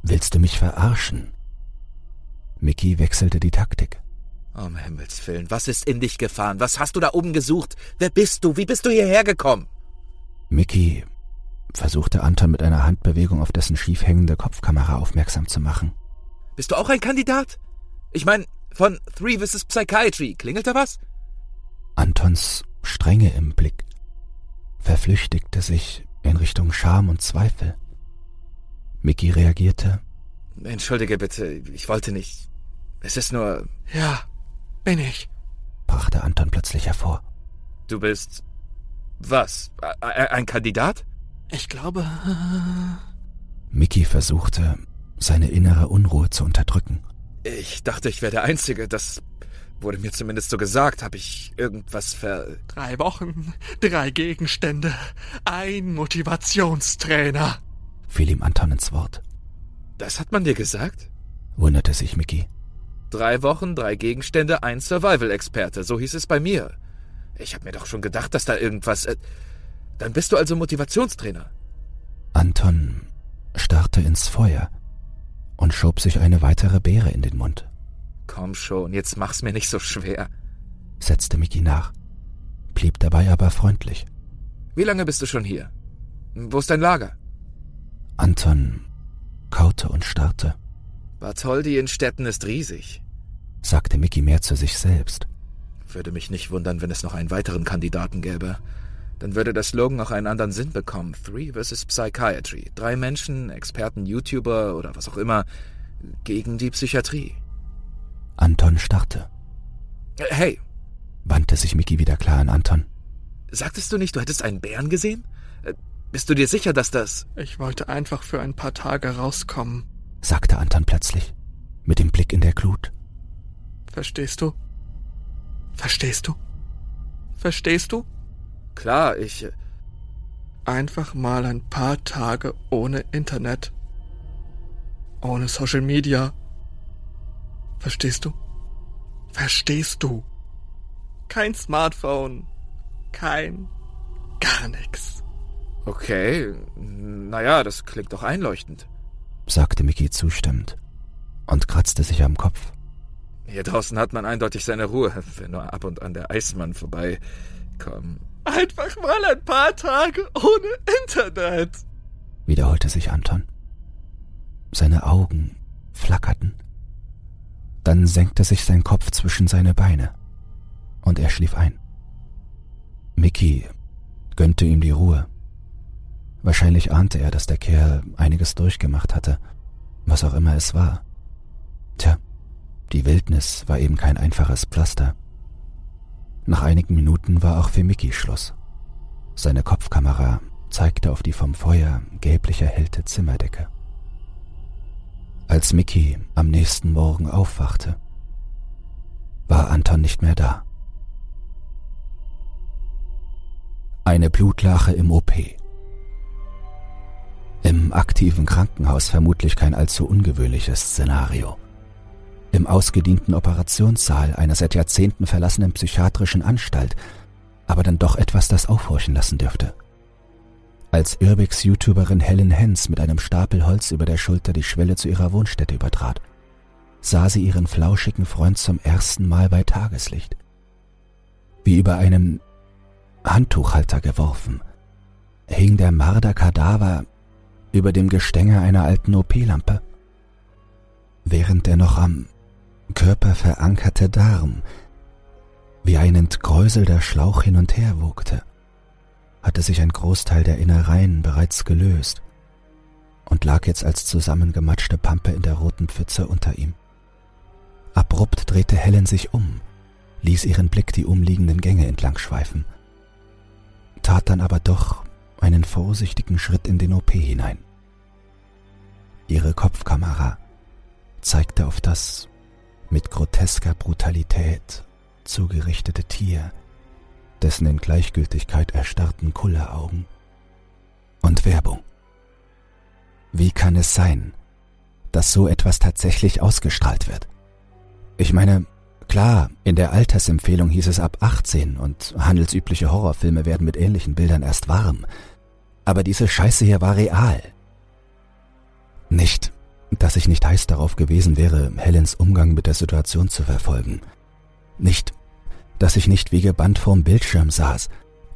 Willst du mich verarschen? Mickey wechselte die Taktik. Um Himmels Willen, was ist in dich gefahren? Was hast du da oben gesucht? Wer bist du? Wie bist du hierher gekommen? Mickey versuchte Anton mit einer Handbewegung auf dessen schief hängende Kopfkamera aufmerksam zu machen. Bist du auch ein Kandidat? Ich meine, von Three vs. Psychiatry, klingelt da was? Antons Strenge im Blick verflüchtigte sich in Richtung Scham und Zweifel. Mickey reagierte. Entschuldige bitte, ich wollte nicht. Es ist nur. Ja, bin ich, brachte Anton plötzlich hervor. Du bist. was? Ein Kandidat? Ich glaube. Mickey versuchte, seine innere Unruhe zu unterdrücken. Ich dachte, ich wäre der Einzige. Das wurde mir zumindest so gesagt. Habe ich irgendwas ver. Drei Wochen, drei Gegenstände, ein Motivationstrainer. Fiel ihm Anton ins Wort. Das hat man dir gesagt? wunderte sich Mickey. Drei Wochen, drei Gegenstände, ein Survival-Experte. So hieß es bei mir. Ich habe mir doch schon gedacht, dass da irgendwas. Äh Dann bist du also Motivationstrainer. Anton starrte ins Feuer und schob sich eine weitere Beere in den Mund. Komm schon, jetzt mach's mir nicht so schwer, setzte Mickey nach, blieb dabei aber freundlich. Wie lange bist du schon hier? Wo ist dein Lager? Anton kaute und starrte. Bartholdi in Städten ist riesig, sagte Mickey mehr zu sich selbst. Würde mich nicht wundern, wenn es noch einen weiteren Kandidaten gäbe. Dann würde der Slogan auch einen anderen Sinn bekommen. Three versus Psychiatry. Drei Menschen, Experten, YouTuber oder was auch immer, gegen die Psychiatrie. Anton starrte. Äh, hey! wandte sich Mickey wieder klar an Anton. Sagtest du nicht, du hättest einen Bären gesehen? Äh, bist du dir sicher, dass das... Ich wollte einfach für ein paar Tage rauskommen, sagte Anton plötzlich, mit dem Blick in der Glut. Verstehst du? Verstehst du? Verstehst du? Klar, ich... Äh, einfach mal ein paar Tage ohne Internet. Ohne Social Media. Verstehst du? Verstehst du? Kein Smartphone. Kein gar nichts. Okay, naja, das klingt doch einleuchtend, sagte Mickey zustimmend und kratzte sich am Kopf. Hier draußen hat man eindeutig seine Ruhe, wenn nur ab und an der Eismann vorbeikommt. Einfach mal ein paar Tage ohne Internet, wiederholte sich Anton. Seine Augen flackerten. Dann senkte sich sein Kopf zwischen seine Beine und er schlief ein. Mickey gönnte ihm die Ruhe. Wahrscheinlich ahnte er, dass der Kerl einiges durchgemacht hatte, was auch immer es war. Tja, die Wildnis war eben kein einfaches Pflaster. Nach einigen Minuten war auch für Mickey Schluss. Seine Kopfkamera zeigte auf die vom Feuer gelblich erhellte Zimmerdecke. Als Mickey am nächsten Morgen aufwachte, war Anton nicht mehr da. Eine Blutlache im OP. Im aktiven Krankenhaus vermutlich kein allzu ungewöhnliches Szenario. Im ausgedienten Operationssaal einer seit Jahrzehnten verlassenen psychiatrischen Anstalt, aber dann doch etwas, das aufhorchen lassen dürfte als Urbex-YouTuberin Helen Hens mit einem Stapel Holz über der Schulter die Schwelle zu ihrer Wohnstätte übertrat, sah sie ihren flauschigen Freund zum ersten Mal bei Tageslicht. Wie über einen Handtuchhalter geworfen, hing der Marder-Kadaver über dem Gestänge einer alten OP-Lampe, während der noch am Körper verankerte Darm wie ein entgräuselter Schlauch hin und her wogte hatte sich ein Großteil der Innereien bereits gelöst und lag jetzt als zusammengematschte Pampe in der roten Pfütze unter ihm. Abrupt drehte Helen sich um, ließ ihren Blick die umliegenden Gänge entlang schweifen, tat dann aber doch einen vorsichtigen Schritt in den OP hinein. Ihre Kopfkamera zeigte auf das mit grotesker Brutalität zugerichtete Tier, dessen in Gleichgültigkeit erstarrten Kulleraugen. Und Werbung. Wie kann es sein, dass so etwas tatsächlich ausgestrahlt wird? Ich meine, klar, in der Altersempfehlung hieß es ab 18 und handelsübliche Horrorfilme werden mit ähnlichen Bildern erst warm. Aber diese Scheiße hier war real. Nicht, dass ich nicht heiß darauf gewesen wäre, Helens Umgang mit der Situation zu verfolgen. Nicht, dass ich nicht wie gebannt vorm Bildschirm saß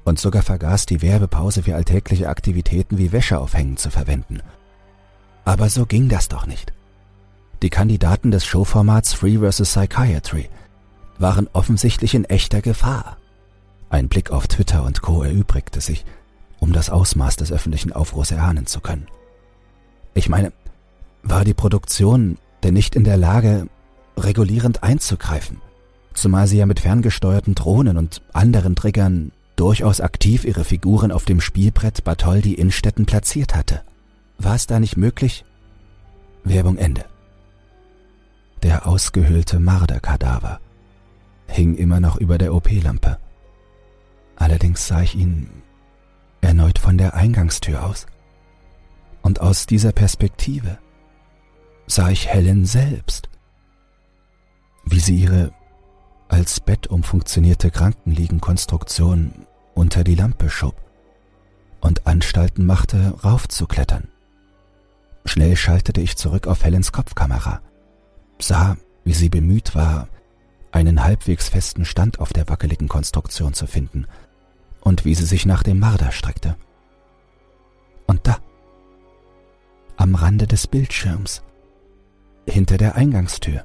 und sogar vergaß, die Werbepause für alltägliche Aktivitäten wie Wäsche aufhängen zu verwenden. Aber so ging das doch nicht. Die Kandidaten des Showformats Free vs. Psychiatry waren offensichtlich in echter Gefahr. Ein Blick auf Twitter und Co. erübrigte sich, um das Ausmaß des öffentlichen Aufruhrs erahnen zu können. Ich meine, war die Produktion denn nicht in der Lage, regulierend einzugreifen, zumal sie ja mit ferngesteuerten Drohnen und anderen Triggern durchaus aktiv ihre Figuren auf dem Spielbrett Bartholdi Innstetten platziert hatte. War es da nicht möglich? Werbung Ende. Der ausgehöhlte Marderkadaver hing immer noch über der OP-Lampe. Allerdings sah ich ihn erneut von der Eingangstür aus. Und aus dieser Perspektive sah ich Helen selbst, wie sie ihre als Bett umfunktionierte Krankenliegenkonstruktion unter die Lampe schob und Anstalten machte, raufzuklettern. Schnell schaltete ich zurück auf Helens Kopfkamera, sah, wie sie bemüht war, einen halbwegs festen Stand auf der wackeligen Konstruktion zu finden und wie sie sich nach dem Marder streckte. Und da, am Rande des Bildschirms, hinter der Eingangstür,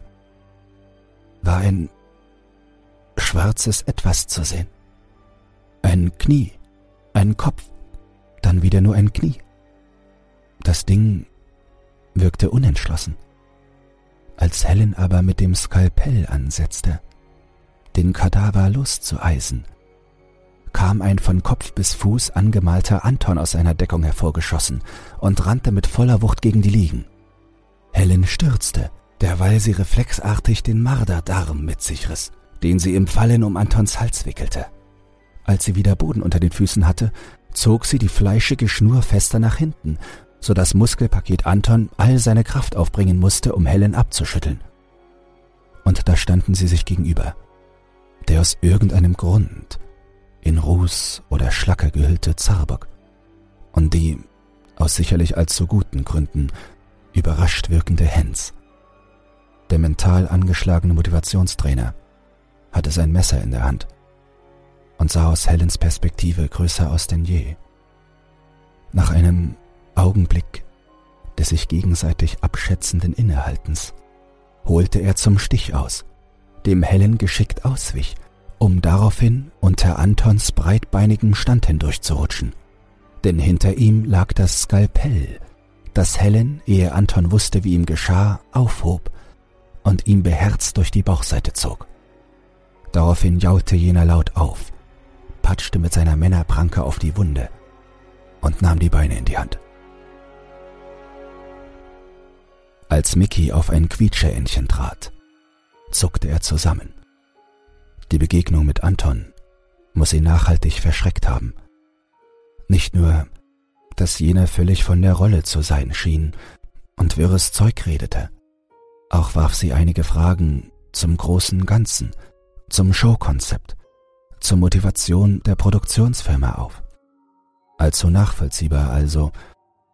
war ein schwarzes Etwas zu sehen. Ein Knie, ein Kopf, dann wieder nur ein Knie. Das Ding wirkte unentschlossen. Als Helen aber mit dem Skalpell ansetzte, den Kadaver loszueisen, kam ein von Kopf bis Fuß angemalter Anton aus seiner Deckung hervorgeschossen und rannte mit voller Wucht gegen die Liegen. Helen stürzte, derweil sie reflexartig den Marderdarm mit sich riss, den sie im Fallen um Antons Hals wickelte. Als sie wieder Boden unter den Füßen hatte, zog sie die fleischige Schnur fester nach hinten, so dass Muskelpaket Anton all seine Kraft aufbringen musste, um Helen abzuschütteln. Und da standen sie sich gegenüber. Der aus irgendeinem Grund in Ruß oder Schlacke gehüllte Zarbock und die, aus sicherlich allzu guten Gründen, überrascht wirkende Hens. Der mental angeschlagene Motivationstrainer hatte sein Messer in der Hand und sah aus Helens Perspektive größer aus denn je. Nach einem Augenblick des sich gegenseitig abschätzenden Innehaltens holte er zum Stich aus, dem Helen geschickt auswich um daraufhin unter Antons breitbeinigem Stand hindurchzurutschen. Denn hinter ihm lag das Skalpell, das Helen, ehe Anton wusste, wie ihm geschah, aufhob und ihm beherzt durch die Bauchseite zog. Daraufhin jaulte jener laut auf, patschte mit seiner Männerpranke auf die Wunde und nahm die Beine in die Hand. Als Mickey auf ein Quietscheentchen trat, zuckte er zusammen. Die Begegnung mit Anton muss ihn nachhaltig verschreckt haben. Nicht nur, dass jener völlig von der Rolle zu sein schien und wirres Zeug redete, auch warf sie einige Fragen zum großen Ganzen, zum Showkonzept, zur Motivation der Produktionsfirma auf. Allzu nachvollziehbar also,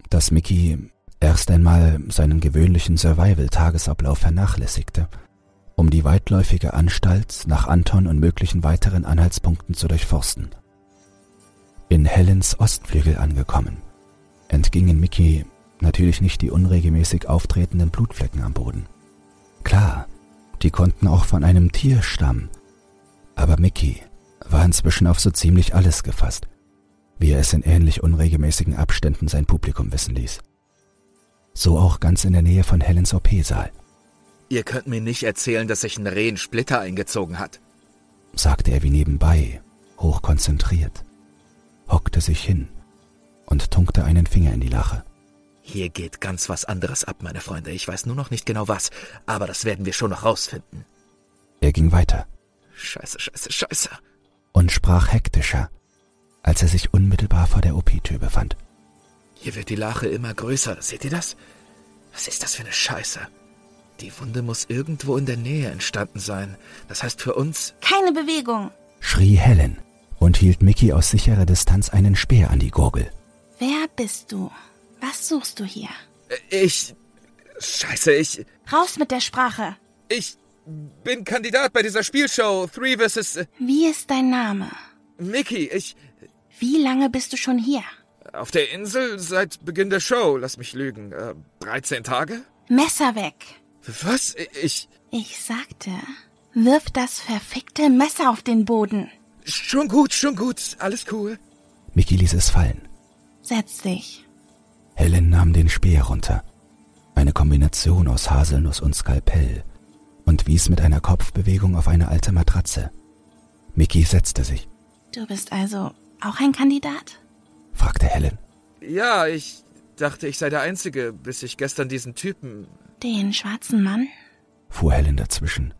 dass Mickey erst einmal seinen gewöhnlichen Survival-Tagesablauf vernachlässigte – um die weitläufige Anstalt nach Anton und möglichen weiteren Anhaltspunkten zu durchforsten. In Helens Ostflügel angekommen, entgingen Mickey natürlich nicht die unregelmäßig auftretenden Blutflecken am Boden. Klar, die konnten auch von einem Tier stammen, aber Mickey war inzwischen auf so ziemlich alles gefasst, wie er es in ähnlich unregelmäßigen Abständen sein Publikum wissen ließ. So auch ganz in der Nähe von Helens OP-Saal. Ihr könnt mir nicht erzählen, dass sich ein Reh einen Splitter eingezogen hat, sagte er wie nebenbei, hochkonzentriert, hockte sich hin und tunkte einen Finger in die Lache. Hier geht ganz was anderes ab, meine Freunde. Ich weiß nur noch nicht genau was, aber das werden wir schon noch rausfinden. Er ging weiter. Scheiße, scheiße, scheiße. Und sprach hektischer, als er sich unmittelbar vor der OP-Tür befand. Hier wird die Lache immer größer. Seht ihr das? Was ist das für eine Scheiße? Die Wunde muss irgendwo in der Nähe entstanden sein. Das heißt für uns. Keine Bewegung, schrie Helen und hielt Mickey aus sicherer Distanz einen Speer an die Gurgel. Wer bist du? Was suchst du hier? Ich. Scheiße, ich. Raus mit der Sprache. Ich. bin Kandidat bei dieser Spielshow Three vs. Äh, Wie ist dein Name? Mickey. Ich. Wie lange bist du schon hier? Auf der Insel seit Beginn der Show, lass mich lügen. Äh, 13 Tage? Messer weg. Was? Ich. Ich sagte, wirf das verfickte Messer auf den Boden. Schon gut, schon gut. Alles cool. Mickey ließ es fallen. Setz dich. Helen nahm den Speer runter. Eine Kombination aus Haselnuss und Skalpell und wies mit einer Kopfbewegung auf eine alte Matratze. Mickey setzte sich, Du bist also auch ein Kandidat? fragte Helen. Ja, ich dachte, ich sei der Einzige, bis ich gestern diesen Typen. Den schwarzen Mann? fuhr Helen dazwischen.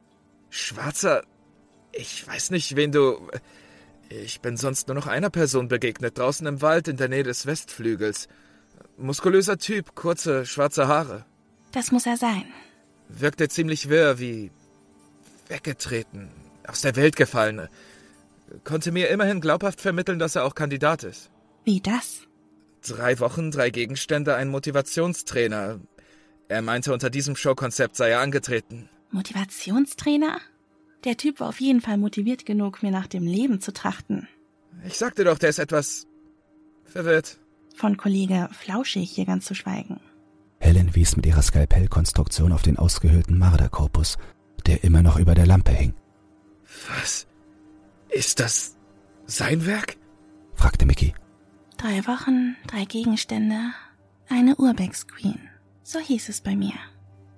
Schwarzer. Ich weiß nicht, wen du. Ich bin sonst nur noch einer Person begegnet, draußen im Wald in der Nähe des Westflügels. Muskulöser Typ, kurze, schwarze Haare. Das muss er sein. Wirkte ziemlich wirr, wie weggetreten, aus der Welt gefallen. Konnte mir immerhin glaubhaft vermitteln, dass er auch Kandidat ist. Wie das? Drei Wochen, drei Gegenstände, ein Motivationstrainer. Er meinte, unter diesem Showkonzept sei er angetreten. Motivationstrainer? Der Typ war auf jeden Fall motiviert genug, mir nach dem Leben zu trachten. Ich sagte doch, der ist etwas verwirrt. Von Kollege Flauschig hier ganz zu schweigen. Helen wies mit ihrer Skalpellkonstruktion auf den ausgehöhlten Marderkorpus, der immer noch über der Lampe hing, Was? Ist das sein Werk? fragte Mickey. Drei Wochen, drei Gegenstände, eine Urbex Queen. So hieß es bei mir.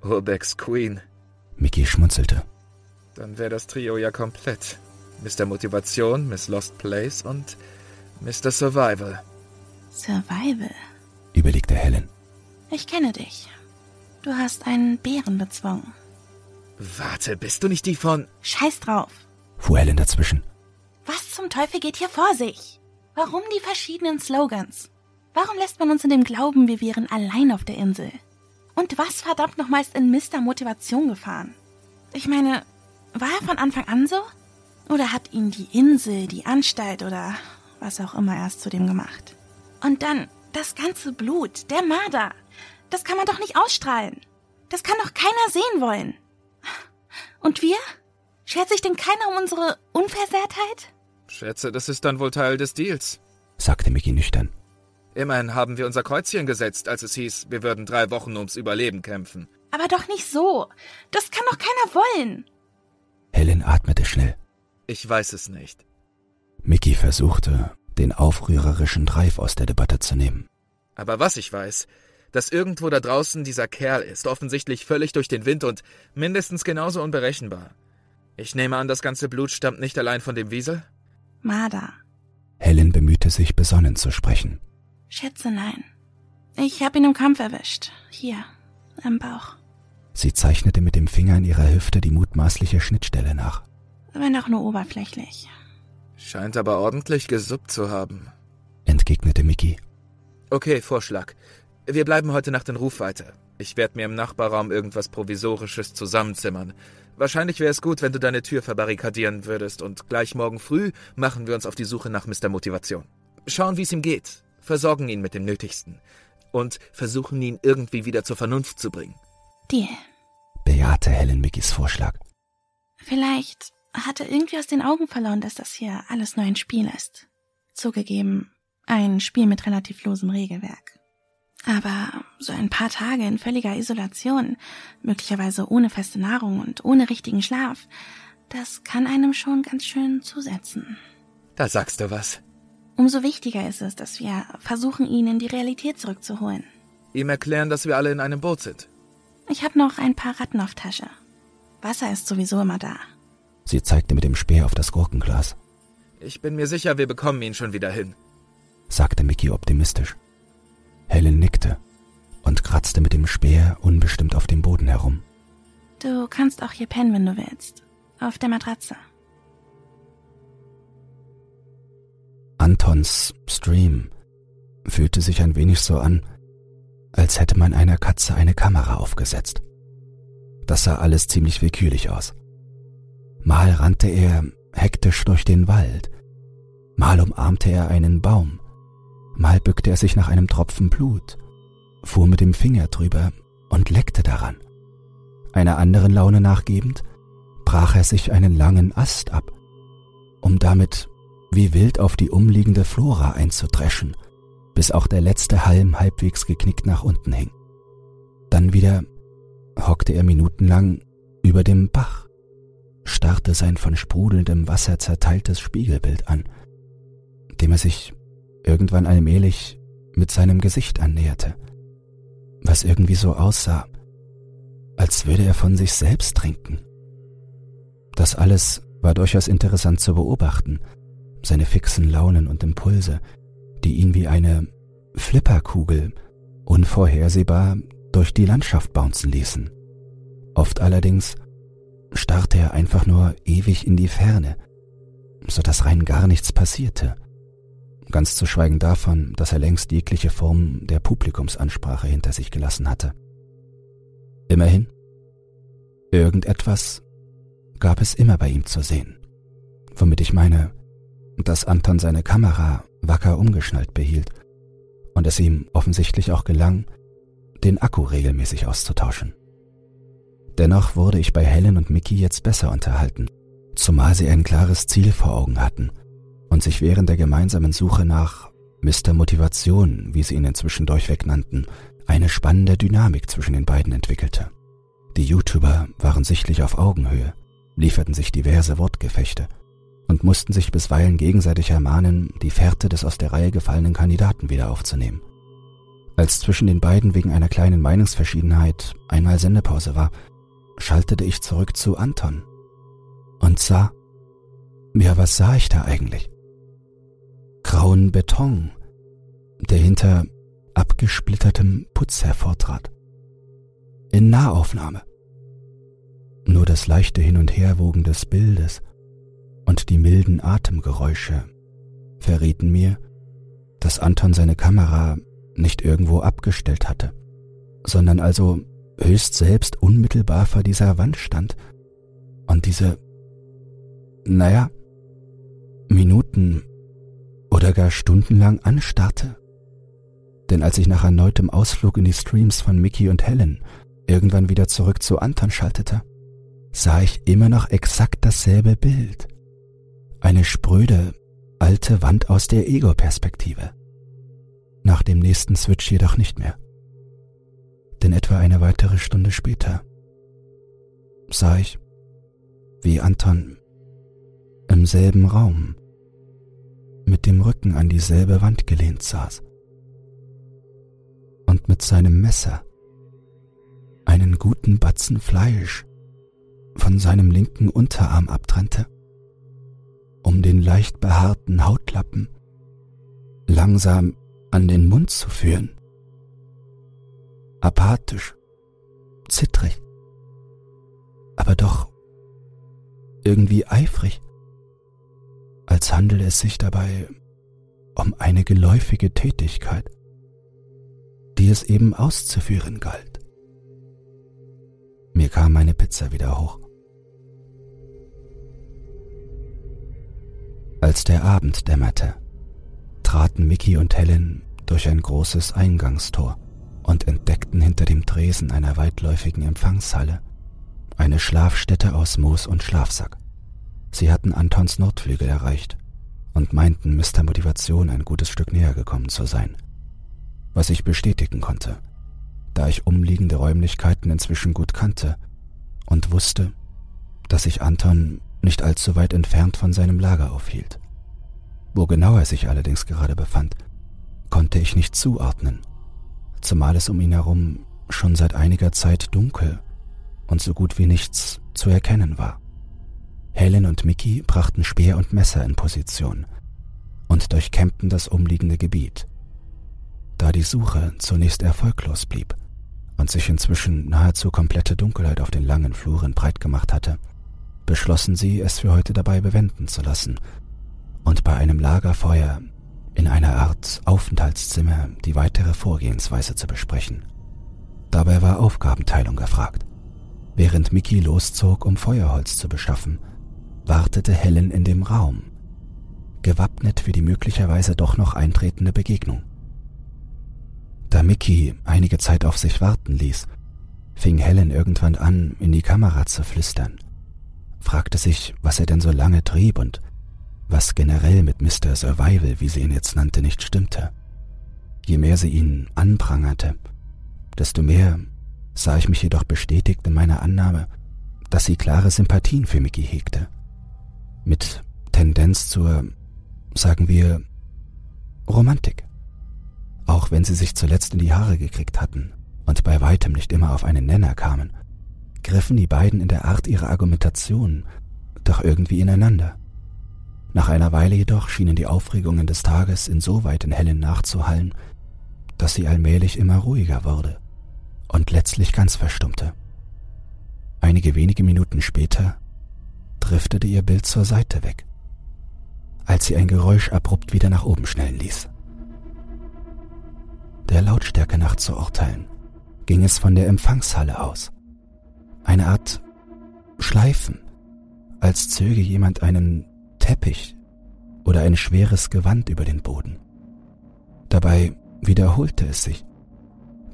Urbex Queen. Mickey schmunzelte. Dann wäre das Trio ja komplett. Mr. Motivation, Miss Lost Place und Mr. Survival. Survival. überlegte Helen. Ich kenne dich. Du hast einen Bären bezwungen. Warte, bist du nicht die von... Scheiß drauf. fuhr Helen dazwischen. Was zum Teufel geht hier vor sich? Warum die verschiedenen Slogans? Warum lässt man uns in dem Glauben, wir wären allein auf der Insel? Und was verdammt nochmal ist in Mr. Motivation gefahren? Ich meine, war er von Anfang an so? Oder hat ihn die Insel, die Anstalt oder was auch immer erst zu dem gemacht? Und dann das ganze Blut, der Marder. Das kann man doch nicht ausstrahlen. Das kann doch keiner sehen wollen. Und wir? Schert sich denn keiner um unsere Unversehrtheit? Schätze, das ist dann wohl Teil des Deals. sagte Mickey nüchtern. Immerhin haben wir unser Kreuzchen gesetzt, als es hieß, wir würden drei Wochen ums Überleben kämpfen. Aber doch nicht so. Das kann doch keiner wollen. Helen atmete schnell. Ich weiß es nicht. Mickey versuchte, den aufrührerischen Dreif aus der Debatte zu nehmen. Aber was ich weiß, dass irgendwo da draußen dieser Kerl ist, offensichtlich völlig durch den Wind und mindestens genauso unberechenbar. Ich nehme an, das ganze Blut stammt nicht allein von dem Wiesel? Marder. Helen bemühte sich, besonnen zu sprechen. Schätze, nein. Ich hab ihn im Kampf erwischt. Hier, am Bauch. Sie zeichnete mit dem Finger in ihrer Hüfte die mutmaßliche Schnittstelle nach. Wenn auch nur oberflächlich. Scheint aber ordentlich gesuppt zu haben. entgegnete Mickey. Okay, Vorschlag. Wir bleiben heute Nacht in Rufweite. Ich werde mir im Nachbarraum irgendwas Provisorisches zusammenzimmern. Wahrscheinlich wäre es gut, wenn du deine Tür verbarrikadieren würdest und gleich morgen früh machen wir uns auf die Suche nach Mr. Motivation. Schauen, wie es ihm geht. Versorgen ihn mit dem Nötigsten. Und versuchen ihn irgendwie wieder zur Vernunft zu bringen. Deal. Bejahte Helen Mickys Vorschlag. Vielleicht hat er irgendwie aus den Augen verloren, dass das hier alles nur ein Spiel ist. Zugegeben, ein Spiel mit relativ losem Regelwerk. Aber so ein paar Tage in völliger Isolation, möglicherweise ohne feste Nahrung und ohne richtigen Schlaf, das kann einem schon ganz schön zusetzen. Da sagst du was. Umso wichtiger ist es, dass wir versuchen, ihn in die Realität zurückzuholen. Ihm erklären, dass wir alle in einem Boot sind. Ich habe noch ein paar Ratten auf Tasche. Wasser ist sowieso immer da. Sie zeigte mit dem Speer auf das Gurkenglas, Ich bin mir sicher, wir bekommen ihn schon wieder hin. sagte Mickey optimistisch. Helen nickte und kratzte mit dem Speer unbestimmt auf dem Boden herum. Du kannst auch hier pennen, wenn du willst. Auf der Matratze. Antons Stream fühlte sich ein wenig so an, als hätte man einer Katze eine Kamera aufgesetzt. Das sah alles ziemlich willkürlich aus. Mal rannte er hektisch durch den Wald, mal umarmte er einen Baum, mal bückte er sich nach einem Tropfen Blut, fuhr mit dem Finger drüber und leckte daran. Einer anderen Laune nachgebend, brach er sich einen langen Ast ab, um damit wie wild auf die umliegende Flora einzudreschen, bis auch der letzte Halm halbwegs geknickt nach unten hing. Dann wieder hockte er minutenlang über dem Bach, starrte sein von sprudelndem Wasser zerteiltes Spiegelbild an, dem er sich irgendwann allmählich mit seinem Gesicht annäherte, was irgendwie so aussah, als würde er von sich selbst trinken. Das alles war durchaus interessant zu beobachten, seine fixen Launen und Impulse, die ihn wie eine Flipperkugel unvorhersehbar durch die Landschaft bouncen ließen. Oft allerdings starrte er einfach nur ewig in die Ferne, so dass rein gar nichts passierte. Ganz zu schweigen davon, dass er längst jegliche Form der Publikumsansprache hinter sich gelassen hatte. Immerhin, irgendetwas gab es immer bei ihm zu sehen, womit ich meine, dass Anton seine Kamera wacker umgeschnallt behielt und es ihm offensichtlich auch gelang, den Akku regelmäßig auszutauschen. Dennoch wurde ich bei Helen und Mickey jetzt besser unterhalten, zumal sie ein klares Ziel vor Augen hatten und sich während der gemeinsamen Suche nach Mr. Motivation, wie sie ihn inzwischen durchweg nannten, eine spannende Dynamik zwischen den beiden entwickelte. Die YouTuber waren sichtlich auf Augenhöhe, lieferten sich diverse Wortgefechte und mussten sich bisweilen gegenseitig ermahnen, die Fährte des aus der Reihe gefallenen Kandidaten wieder aufzunehmen. Als zwischen den beiden wegen einer kleinen Meinungsverschiedenheit einmal Sendepause war, schaltete ich zurück zu Anton und sah, ja, was sah ich da eigentlich? Grauen Beton, der hinter abgesplittertem Putz hervortrat. In Nahaufnahme. Nur das leichte Hin- und Herwogen des Bildes und die milden Atemgeräusche verrieten mir, dass Anton seine Kamera nicht irgendwo abgestellt hatte, sondern also höchst selbst unmittelbar vor dieser Wand stand und diese, naja, Minuten oder gar stundenlang anstarrte. Denn als ich nach erneutem Ausflug in die Streams von Mickey und Helen irgendwann wieder zurück zu Anton schaltete, sah ich immer noch exakt dasselbe Bild. Eine spröde, alte Wand aus der Ego-Perspektive. Nach dem nächsten Switch jedoch nicht mehr. Denn etwa eine weitere Stunde später sah ich, wie Anton im selben Raum mit dem Rücken an dieselbe Wand gelehnt saß und mit seinem Messer einen guten Batzen Fleisch von seinem linken Unterarm abtrennte um den leicht behaarten Hautlappen langsam an den Mund zu führen. Apathisch, zittrig, aber doch irgendwie eifrig, als handele es sich dabei um eine geläufige Tätigkeit, die es eben auszuführen galt. Mir kam meine Pizza wieder hoch. Der Abend dämmerte, traten Mickey und Helen durch ein großes Eingangstor und entdeckten hinter dem Tresen einer weitläufigen Empfangshalle eine Schlafstätte aus Moos und Schlafsack. Sie hatten Antons Nordflügel erreicht und meinten Mr. Motivation ein gutes Stück näher gekommen zu sein, was ich bestätigen konnte, da ich umliegende Räumlichkeiten inzwischen gut kannte und wusste, dass sich Anton nicht allzu weit entfernt von seinem Lager aufhielt. Wo genau er sich allerdings gerade befand, konnte ich nicht zuordnen, zumal es um ihn herum schon seit einiger Zeit dunkel und so gut wie nichts zu erkennen war. Helen und Mickey brachten Speer und Messer in Position und durchkämmten das umliegende Gebiet. Da die Suche zunächst erfolglos blieb und sich inzwischen nahezu komplette Dunkelheit auf den langen Fluren breit gemacht hatte, beschlossen sie, es für heute dabei bewenden zu lassen und bei einem Lagerfeuer in einer Art Aufenthaltszimmer die weitere Vorgehensweise zu besprechen. Dabei war Aufgabenteilung gefragt. Während Mickey loszog, um Feuerholz zu beschaffen, wartete Helen in dem Raum, gewappnet für die möglicherweise doch noch eintretende Begegnung. Da Mickey einige Zeit auf sich warten ließ, fing Helen irgendwann an, in die Kamera zu flüstern fragte sich, was er denn so lange trieb und was generell mit Mr. Survival, wie sie ihn jetzt nannte, nicht stimmte. Je mehr sie ihn anprangerte, desto mehr sah ich mich jedoch bestätigt in meiner Annahme, dass sie klare Sympathien für Mickey hegte. Mit Tendenz zur, sagen wir, Romantik. Auch wenn sie sich zuletzt in die Haare gekriegt hatten und bei weitem nicht immer auf einen Nenner kamen, griffen die beiden in der Art ihrer Argumentation doch irgendwie ineinander. Nach einer Weile jedoch schienen die Aufregungen des Tages insoweit in Helen nachzuhallen, dass sie allmählich immer ruhiger wurde und letztlich ganz verstummte. Einige wenige Minuten später driftete ihr Bild zur Seite weg, als sie ein Geräusch abrupt wieder nach oben schnellen ließ. Der Lautstärke nach zu urteilen, ging es von der Empfangshalle aus. Eine Art Schleifen, als zöge jemand einen Teppich oder ein schweres Gewand über den Boden. Dabei wiederholte es sich,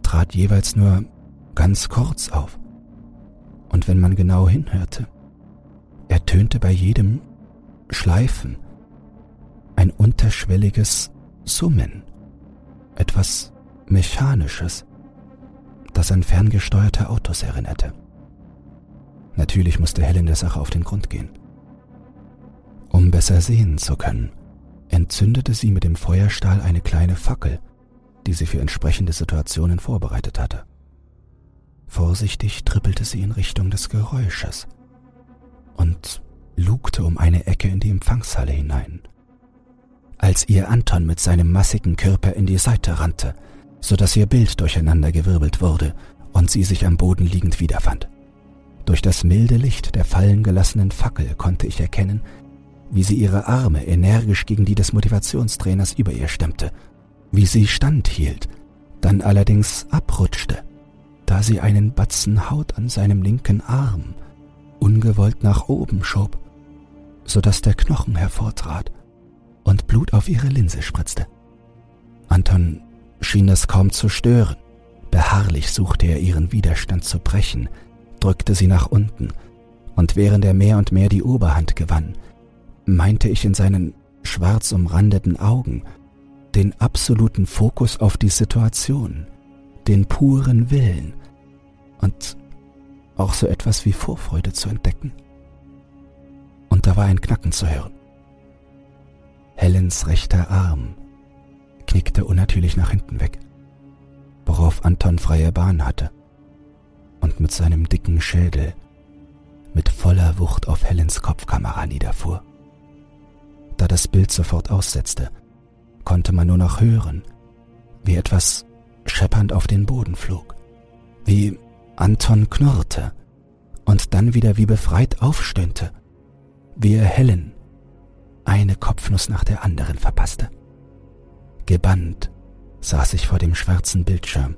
trat jeweils nur ganz kurz auf. Und wenn man genau hinhörte, ertönte bei jedem Schleifen ein unterschwelliges Summen, etwas Mechanisches, das an ferngesteuerte Autos erinnerte. Natürlich musste Helen der Sache auf den Grund gehen. Um besser sehen zu können, entzündete sie mit dem Feuerstahl eine kleine Fackel, die sie für entsprechende Situationen vorbereitet hatte. Vorsichtig trippelte sie in Richtung des Geräusches und lugte um eine Ecke in die Empfangshalle hinein. Als ihr Anton mit seinem massigen Körper in die Seite rannte, so dass ihr Bild durcheinandergewirbelt wurde und sie sich am Boden liegend wiederfand. Durch das milde Licht der fallen gelassenen Fackel konnte ich erkennen, wie sie ihre Arme energisch gegen die des Motivationstrainers über ihr stemmte wie sie standhielt, dann allerdings abrutschte, da sie einen Batzen Haut an seinem linken Arm ungewollt nach oben schob, so dass der Knochen hervortrat und Blut auf ihre Linse spritzte. Anton schien es kaum zu stören. Beharrlich suchte er ihren Widerstand zu brechen, drückte sie nach unten, und während er mehr und mehr die Oberhand gewann, meinte ich in seinen schwarz umrandeten Augen den absoluten Fokus auf die Situation, den puren Willen und auch so etwas wie Vorfreude zu entdecken. Und da war ein Knacken zu hören. Helens rechter Arm knickte unnatürlich nach hinten weg, worauf Anton freie Bahn hatte und mit seinem dicken Schädel mit voller Wucht auf Helens Kopfkamera niederfuhr. Da das Bild sofort aussetzte, konnte man nur noch hören, wie etwas scheppernd auf den Boden flog, wie Anton knurrte und dann wieder wie befreit aufstöhnte, wie er Helen eine Kopfnuss nach der anderen verpasste. Gebannt saß ich vor dem schwarzen Bildschirm,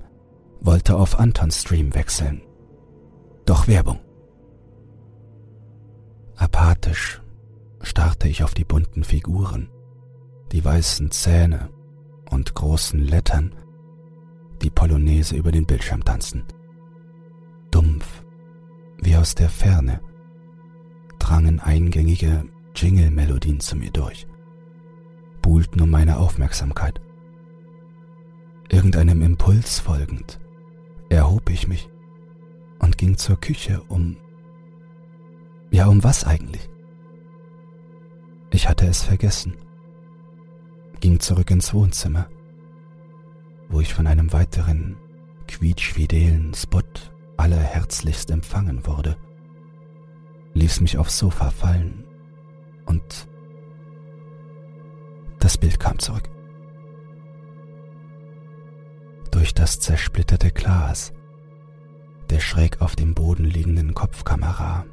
wollte auf Antons Stream wechseln. Doch Werbung. Apathisch starrte ich auf die bunten Figuren, die weißen Zähne und großen Lettern, die Polonaise über den Bildschirm tanzen. Dumpf, wie aus der Ferne, drangen eingängige Jingle-Melodien zu mir durch, buhlten um meine Aufmerksamkeit. Irgendeinem Impuls folgend erhob ich mich und ging zur Küche, um... Ja, um was eigentlich? Ich hatte es vergessen ging zurück ins Wohnzimmer, wo ich von einem weiteren quietschfidelen Spot allerherzlichst empfangen wurde, ließ mich aufs Sofa fallen und das Bild kam zurück. Durch das zersplitterte Glas der schräg auf dem Boden liegenden Kopfkamera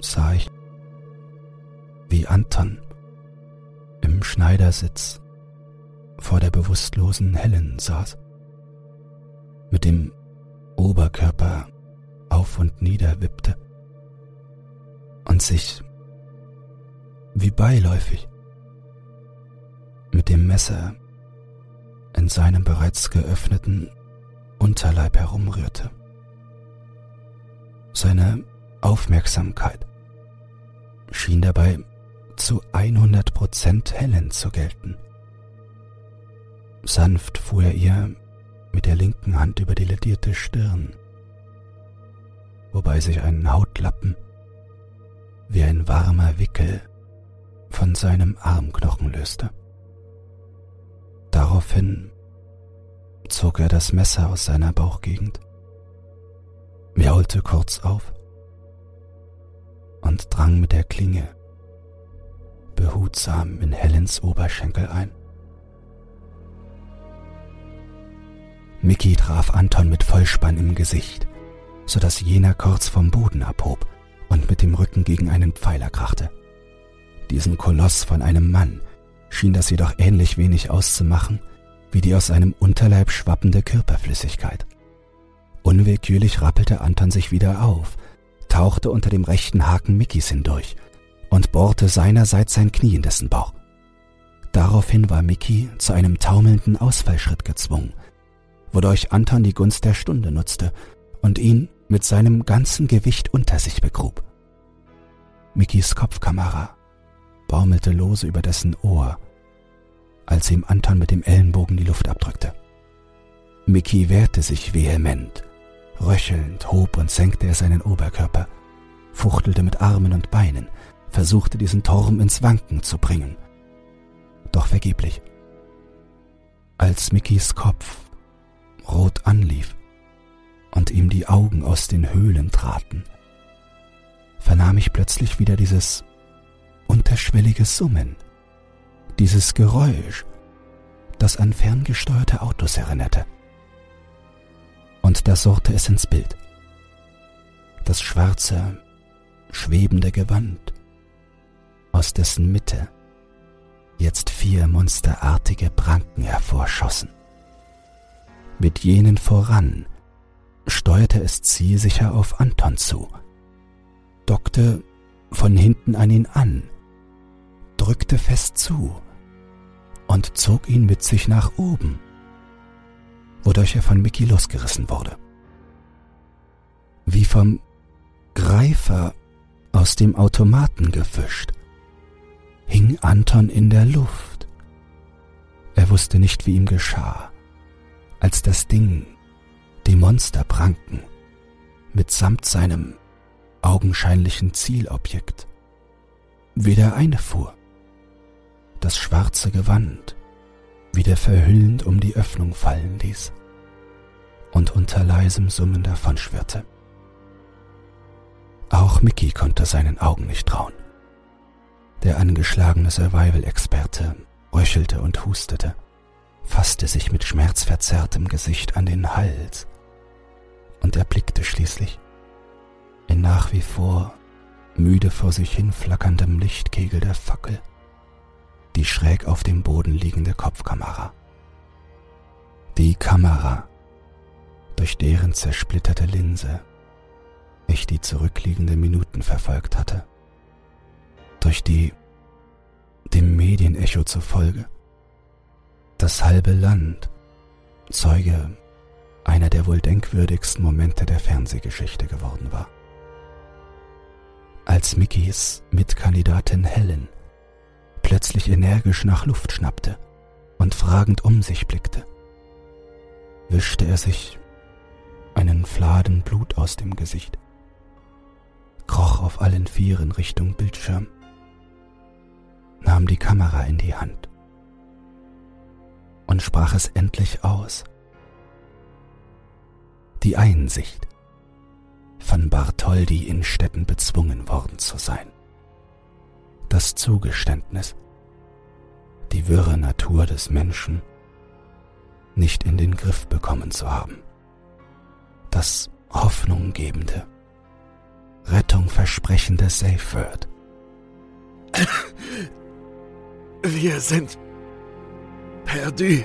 sah ich, wie Anton im Schneidersitz vor der bewusstlosen Helen saß, mit dem Oberkörper auf und nieder wippte und sich wie beiläufig mit dem Messer in seinem bereits geöffneten Unterleib herumrührte. Seine Aufmerksamkeit schien dabei zu 100 Prozent Helen zu gelten. Sanft fuhr er ihr mit der linken Hand über die ledierte Stirn, wobei sich ein Hautlappen wie ein warmer Wickel von seinem Armknochen löste. Daraufhin zog er das Messer aus seiner Bauchgegend, jaulte kurz auf und drang mit der Klinge behutsam in Helens Oberschenkel ein. Mickey traf Anton mit Vollspann im Gesicht, so dass jener kurz vom Boden abhob und mit dem Rücken gegen einen Pfeiler krachte. Diesen Koloss von einem Mann schien das jedoch ähnlich wenig auszumachen wie die aus seinem Unterleib schwappende Körperflüssigkeit. Unwillkürlich rappelte Anton sich wieder auf, tauchte unter dem rechten Haken Mickys hindurch und bohrte seinerseits sein Knie in dessen Bauch. Daraufhin war Mickey zu einem taumelnden Ausfallschritt gezwungen, wodurch Anton die Gunst der Stunde nutzte und ihn mit seinem ganzen Gewicht unter sich begrub. Mickys Kopfkamera baumelte lose über dessen Ohr, als ihm Anton mit dem Ellenbogen die Luft abdrückte. Mickey wehrte sich vehement. Röchelnd hob und senkte er seinen Oberkörper, fuchtelte mit Armen und Beinen, versuchte diesen Turm ins Wanken zu bringen. Doch vergeblich. Als Mickys Kopf rot anlief und ihm die Augen aus den Höhlen traten, vernahm ich plötzlich wieder dieses unterschwellige Summen, dieses Geräusch, das an ferngesteuerte Autos erinnerte. Und da surrte es ins Bild. Das schwarze, schwebende Gewand, aus dessen Mitte jetzt vier monsterartige Pranken hervorschossen. Mit jenen voran steuerte es zielsicher auf Anton zu, dockte von hinten an ihn an, drückte fest zu und zog ihn mit sich nach oben, wodurch er von Mickey losgerissen wurde. Wie vom Greifer aus dem Automaten gefischt, hing Anton in der Luft. Er wusste nicht, wie ihm geschah als das Ding, die Monster pranken, mitsamt seinem augenscheinlichen Zielobjekt, wieder einfuhr. Das schwarze Gewand wieder verhüllend um die Öffnung fallen ließ und unter leisem Summen davonschwirrte. Auch Mickey konnte seinen Augen nicht trauen. Der angeschlagene Survival-Experte röchelte und hustete fasste sich mit schmerzverzerrtem Gesicht an den Hals und erblickte schließlich in nach wie vor müde vor sich hin flackerndem Lichtkegel der Fackel die schräg auf dem Boden liegende Kopfkamera. Die Kamera, durch deren zersplitterte Linse ich die zurückliegenden Minuten verfolgt hatte, durch die dem Medienecho zufolge das halbe Land Zeuge einer der wohl denkwürdigsten Momente der Fernsehgeschichte geworden war. Als Mickys Mitkandidatin Helen plötzlich energisch nach Luft schnappte und fragend um sich blickte, wischte er sich einen Fladen Blut aus dem Gesicht, kroch auf allen Vieren Richtung Bildschirm, nahm die Kamera in die Hand und sprach es endlich aus. Die Einsicht, von Bartholdi in Städten bezwungen worden zu sein. Das Zugeständnis, die wirre Natur des Menschen nicht in den Griff bekommen zu haben. Das hoffnunggebende, Rettung versprechende Safe Word. Wir sind perdu.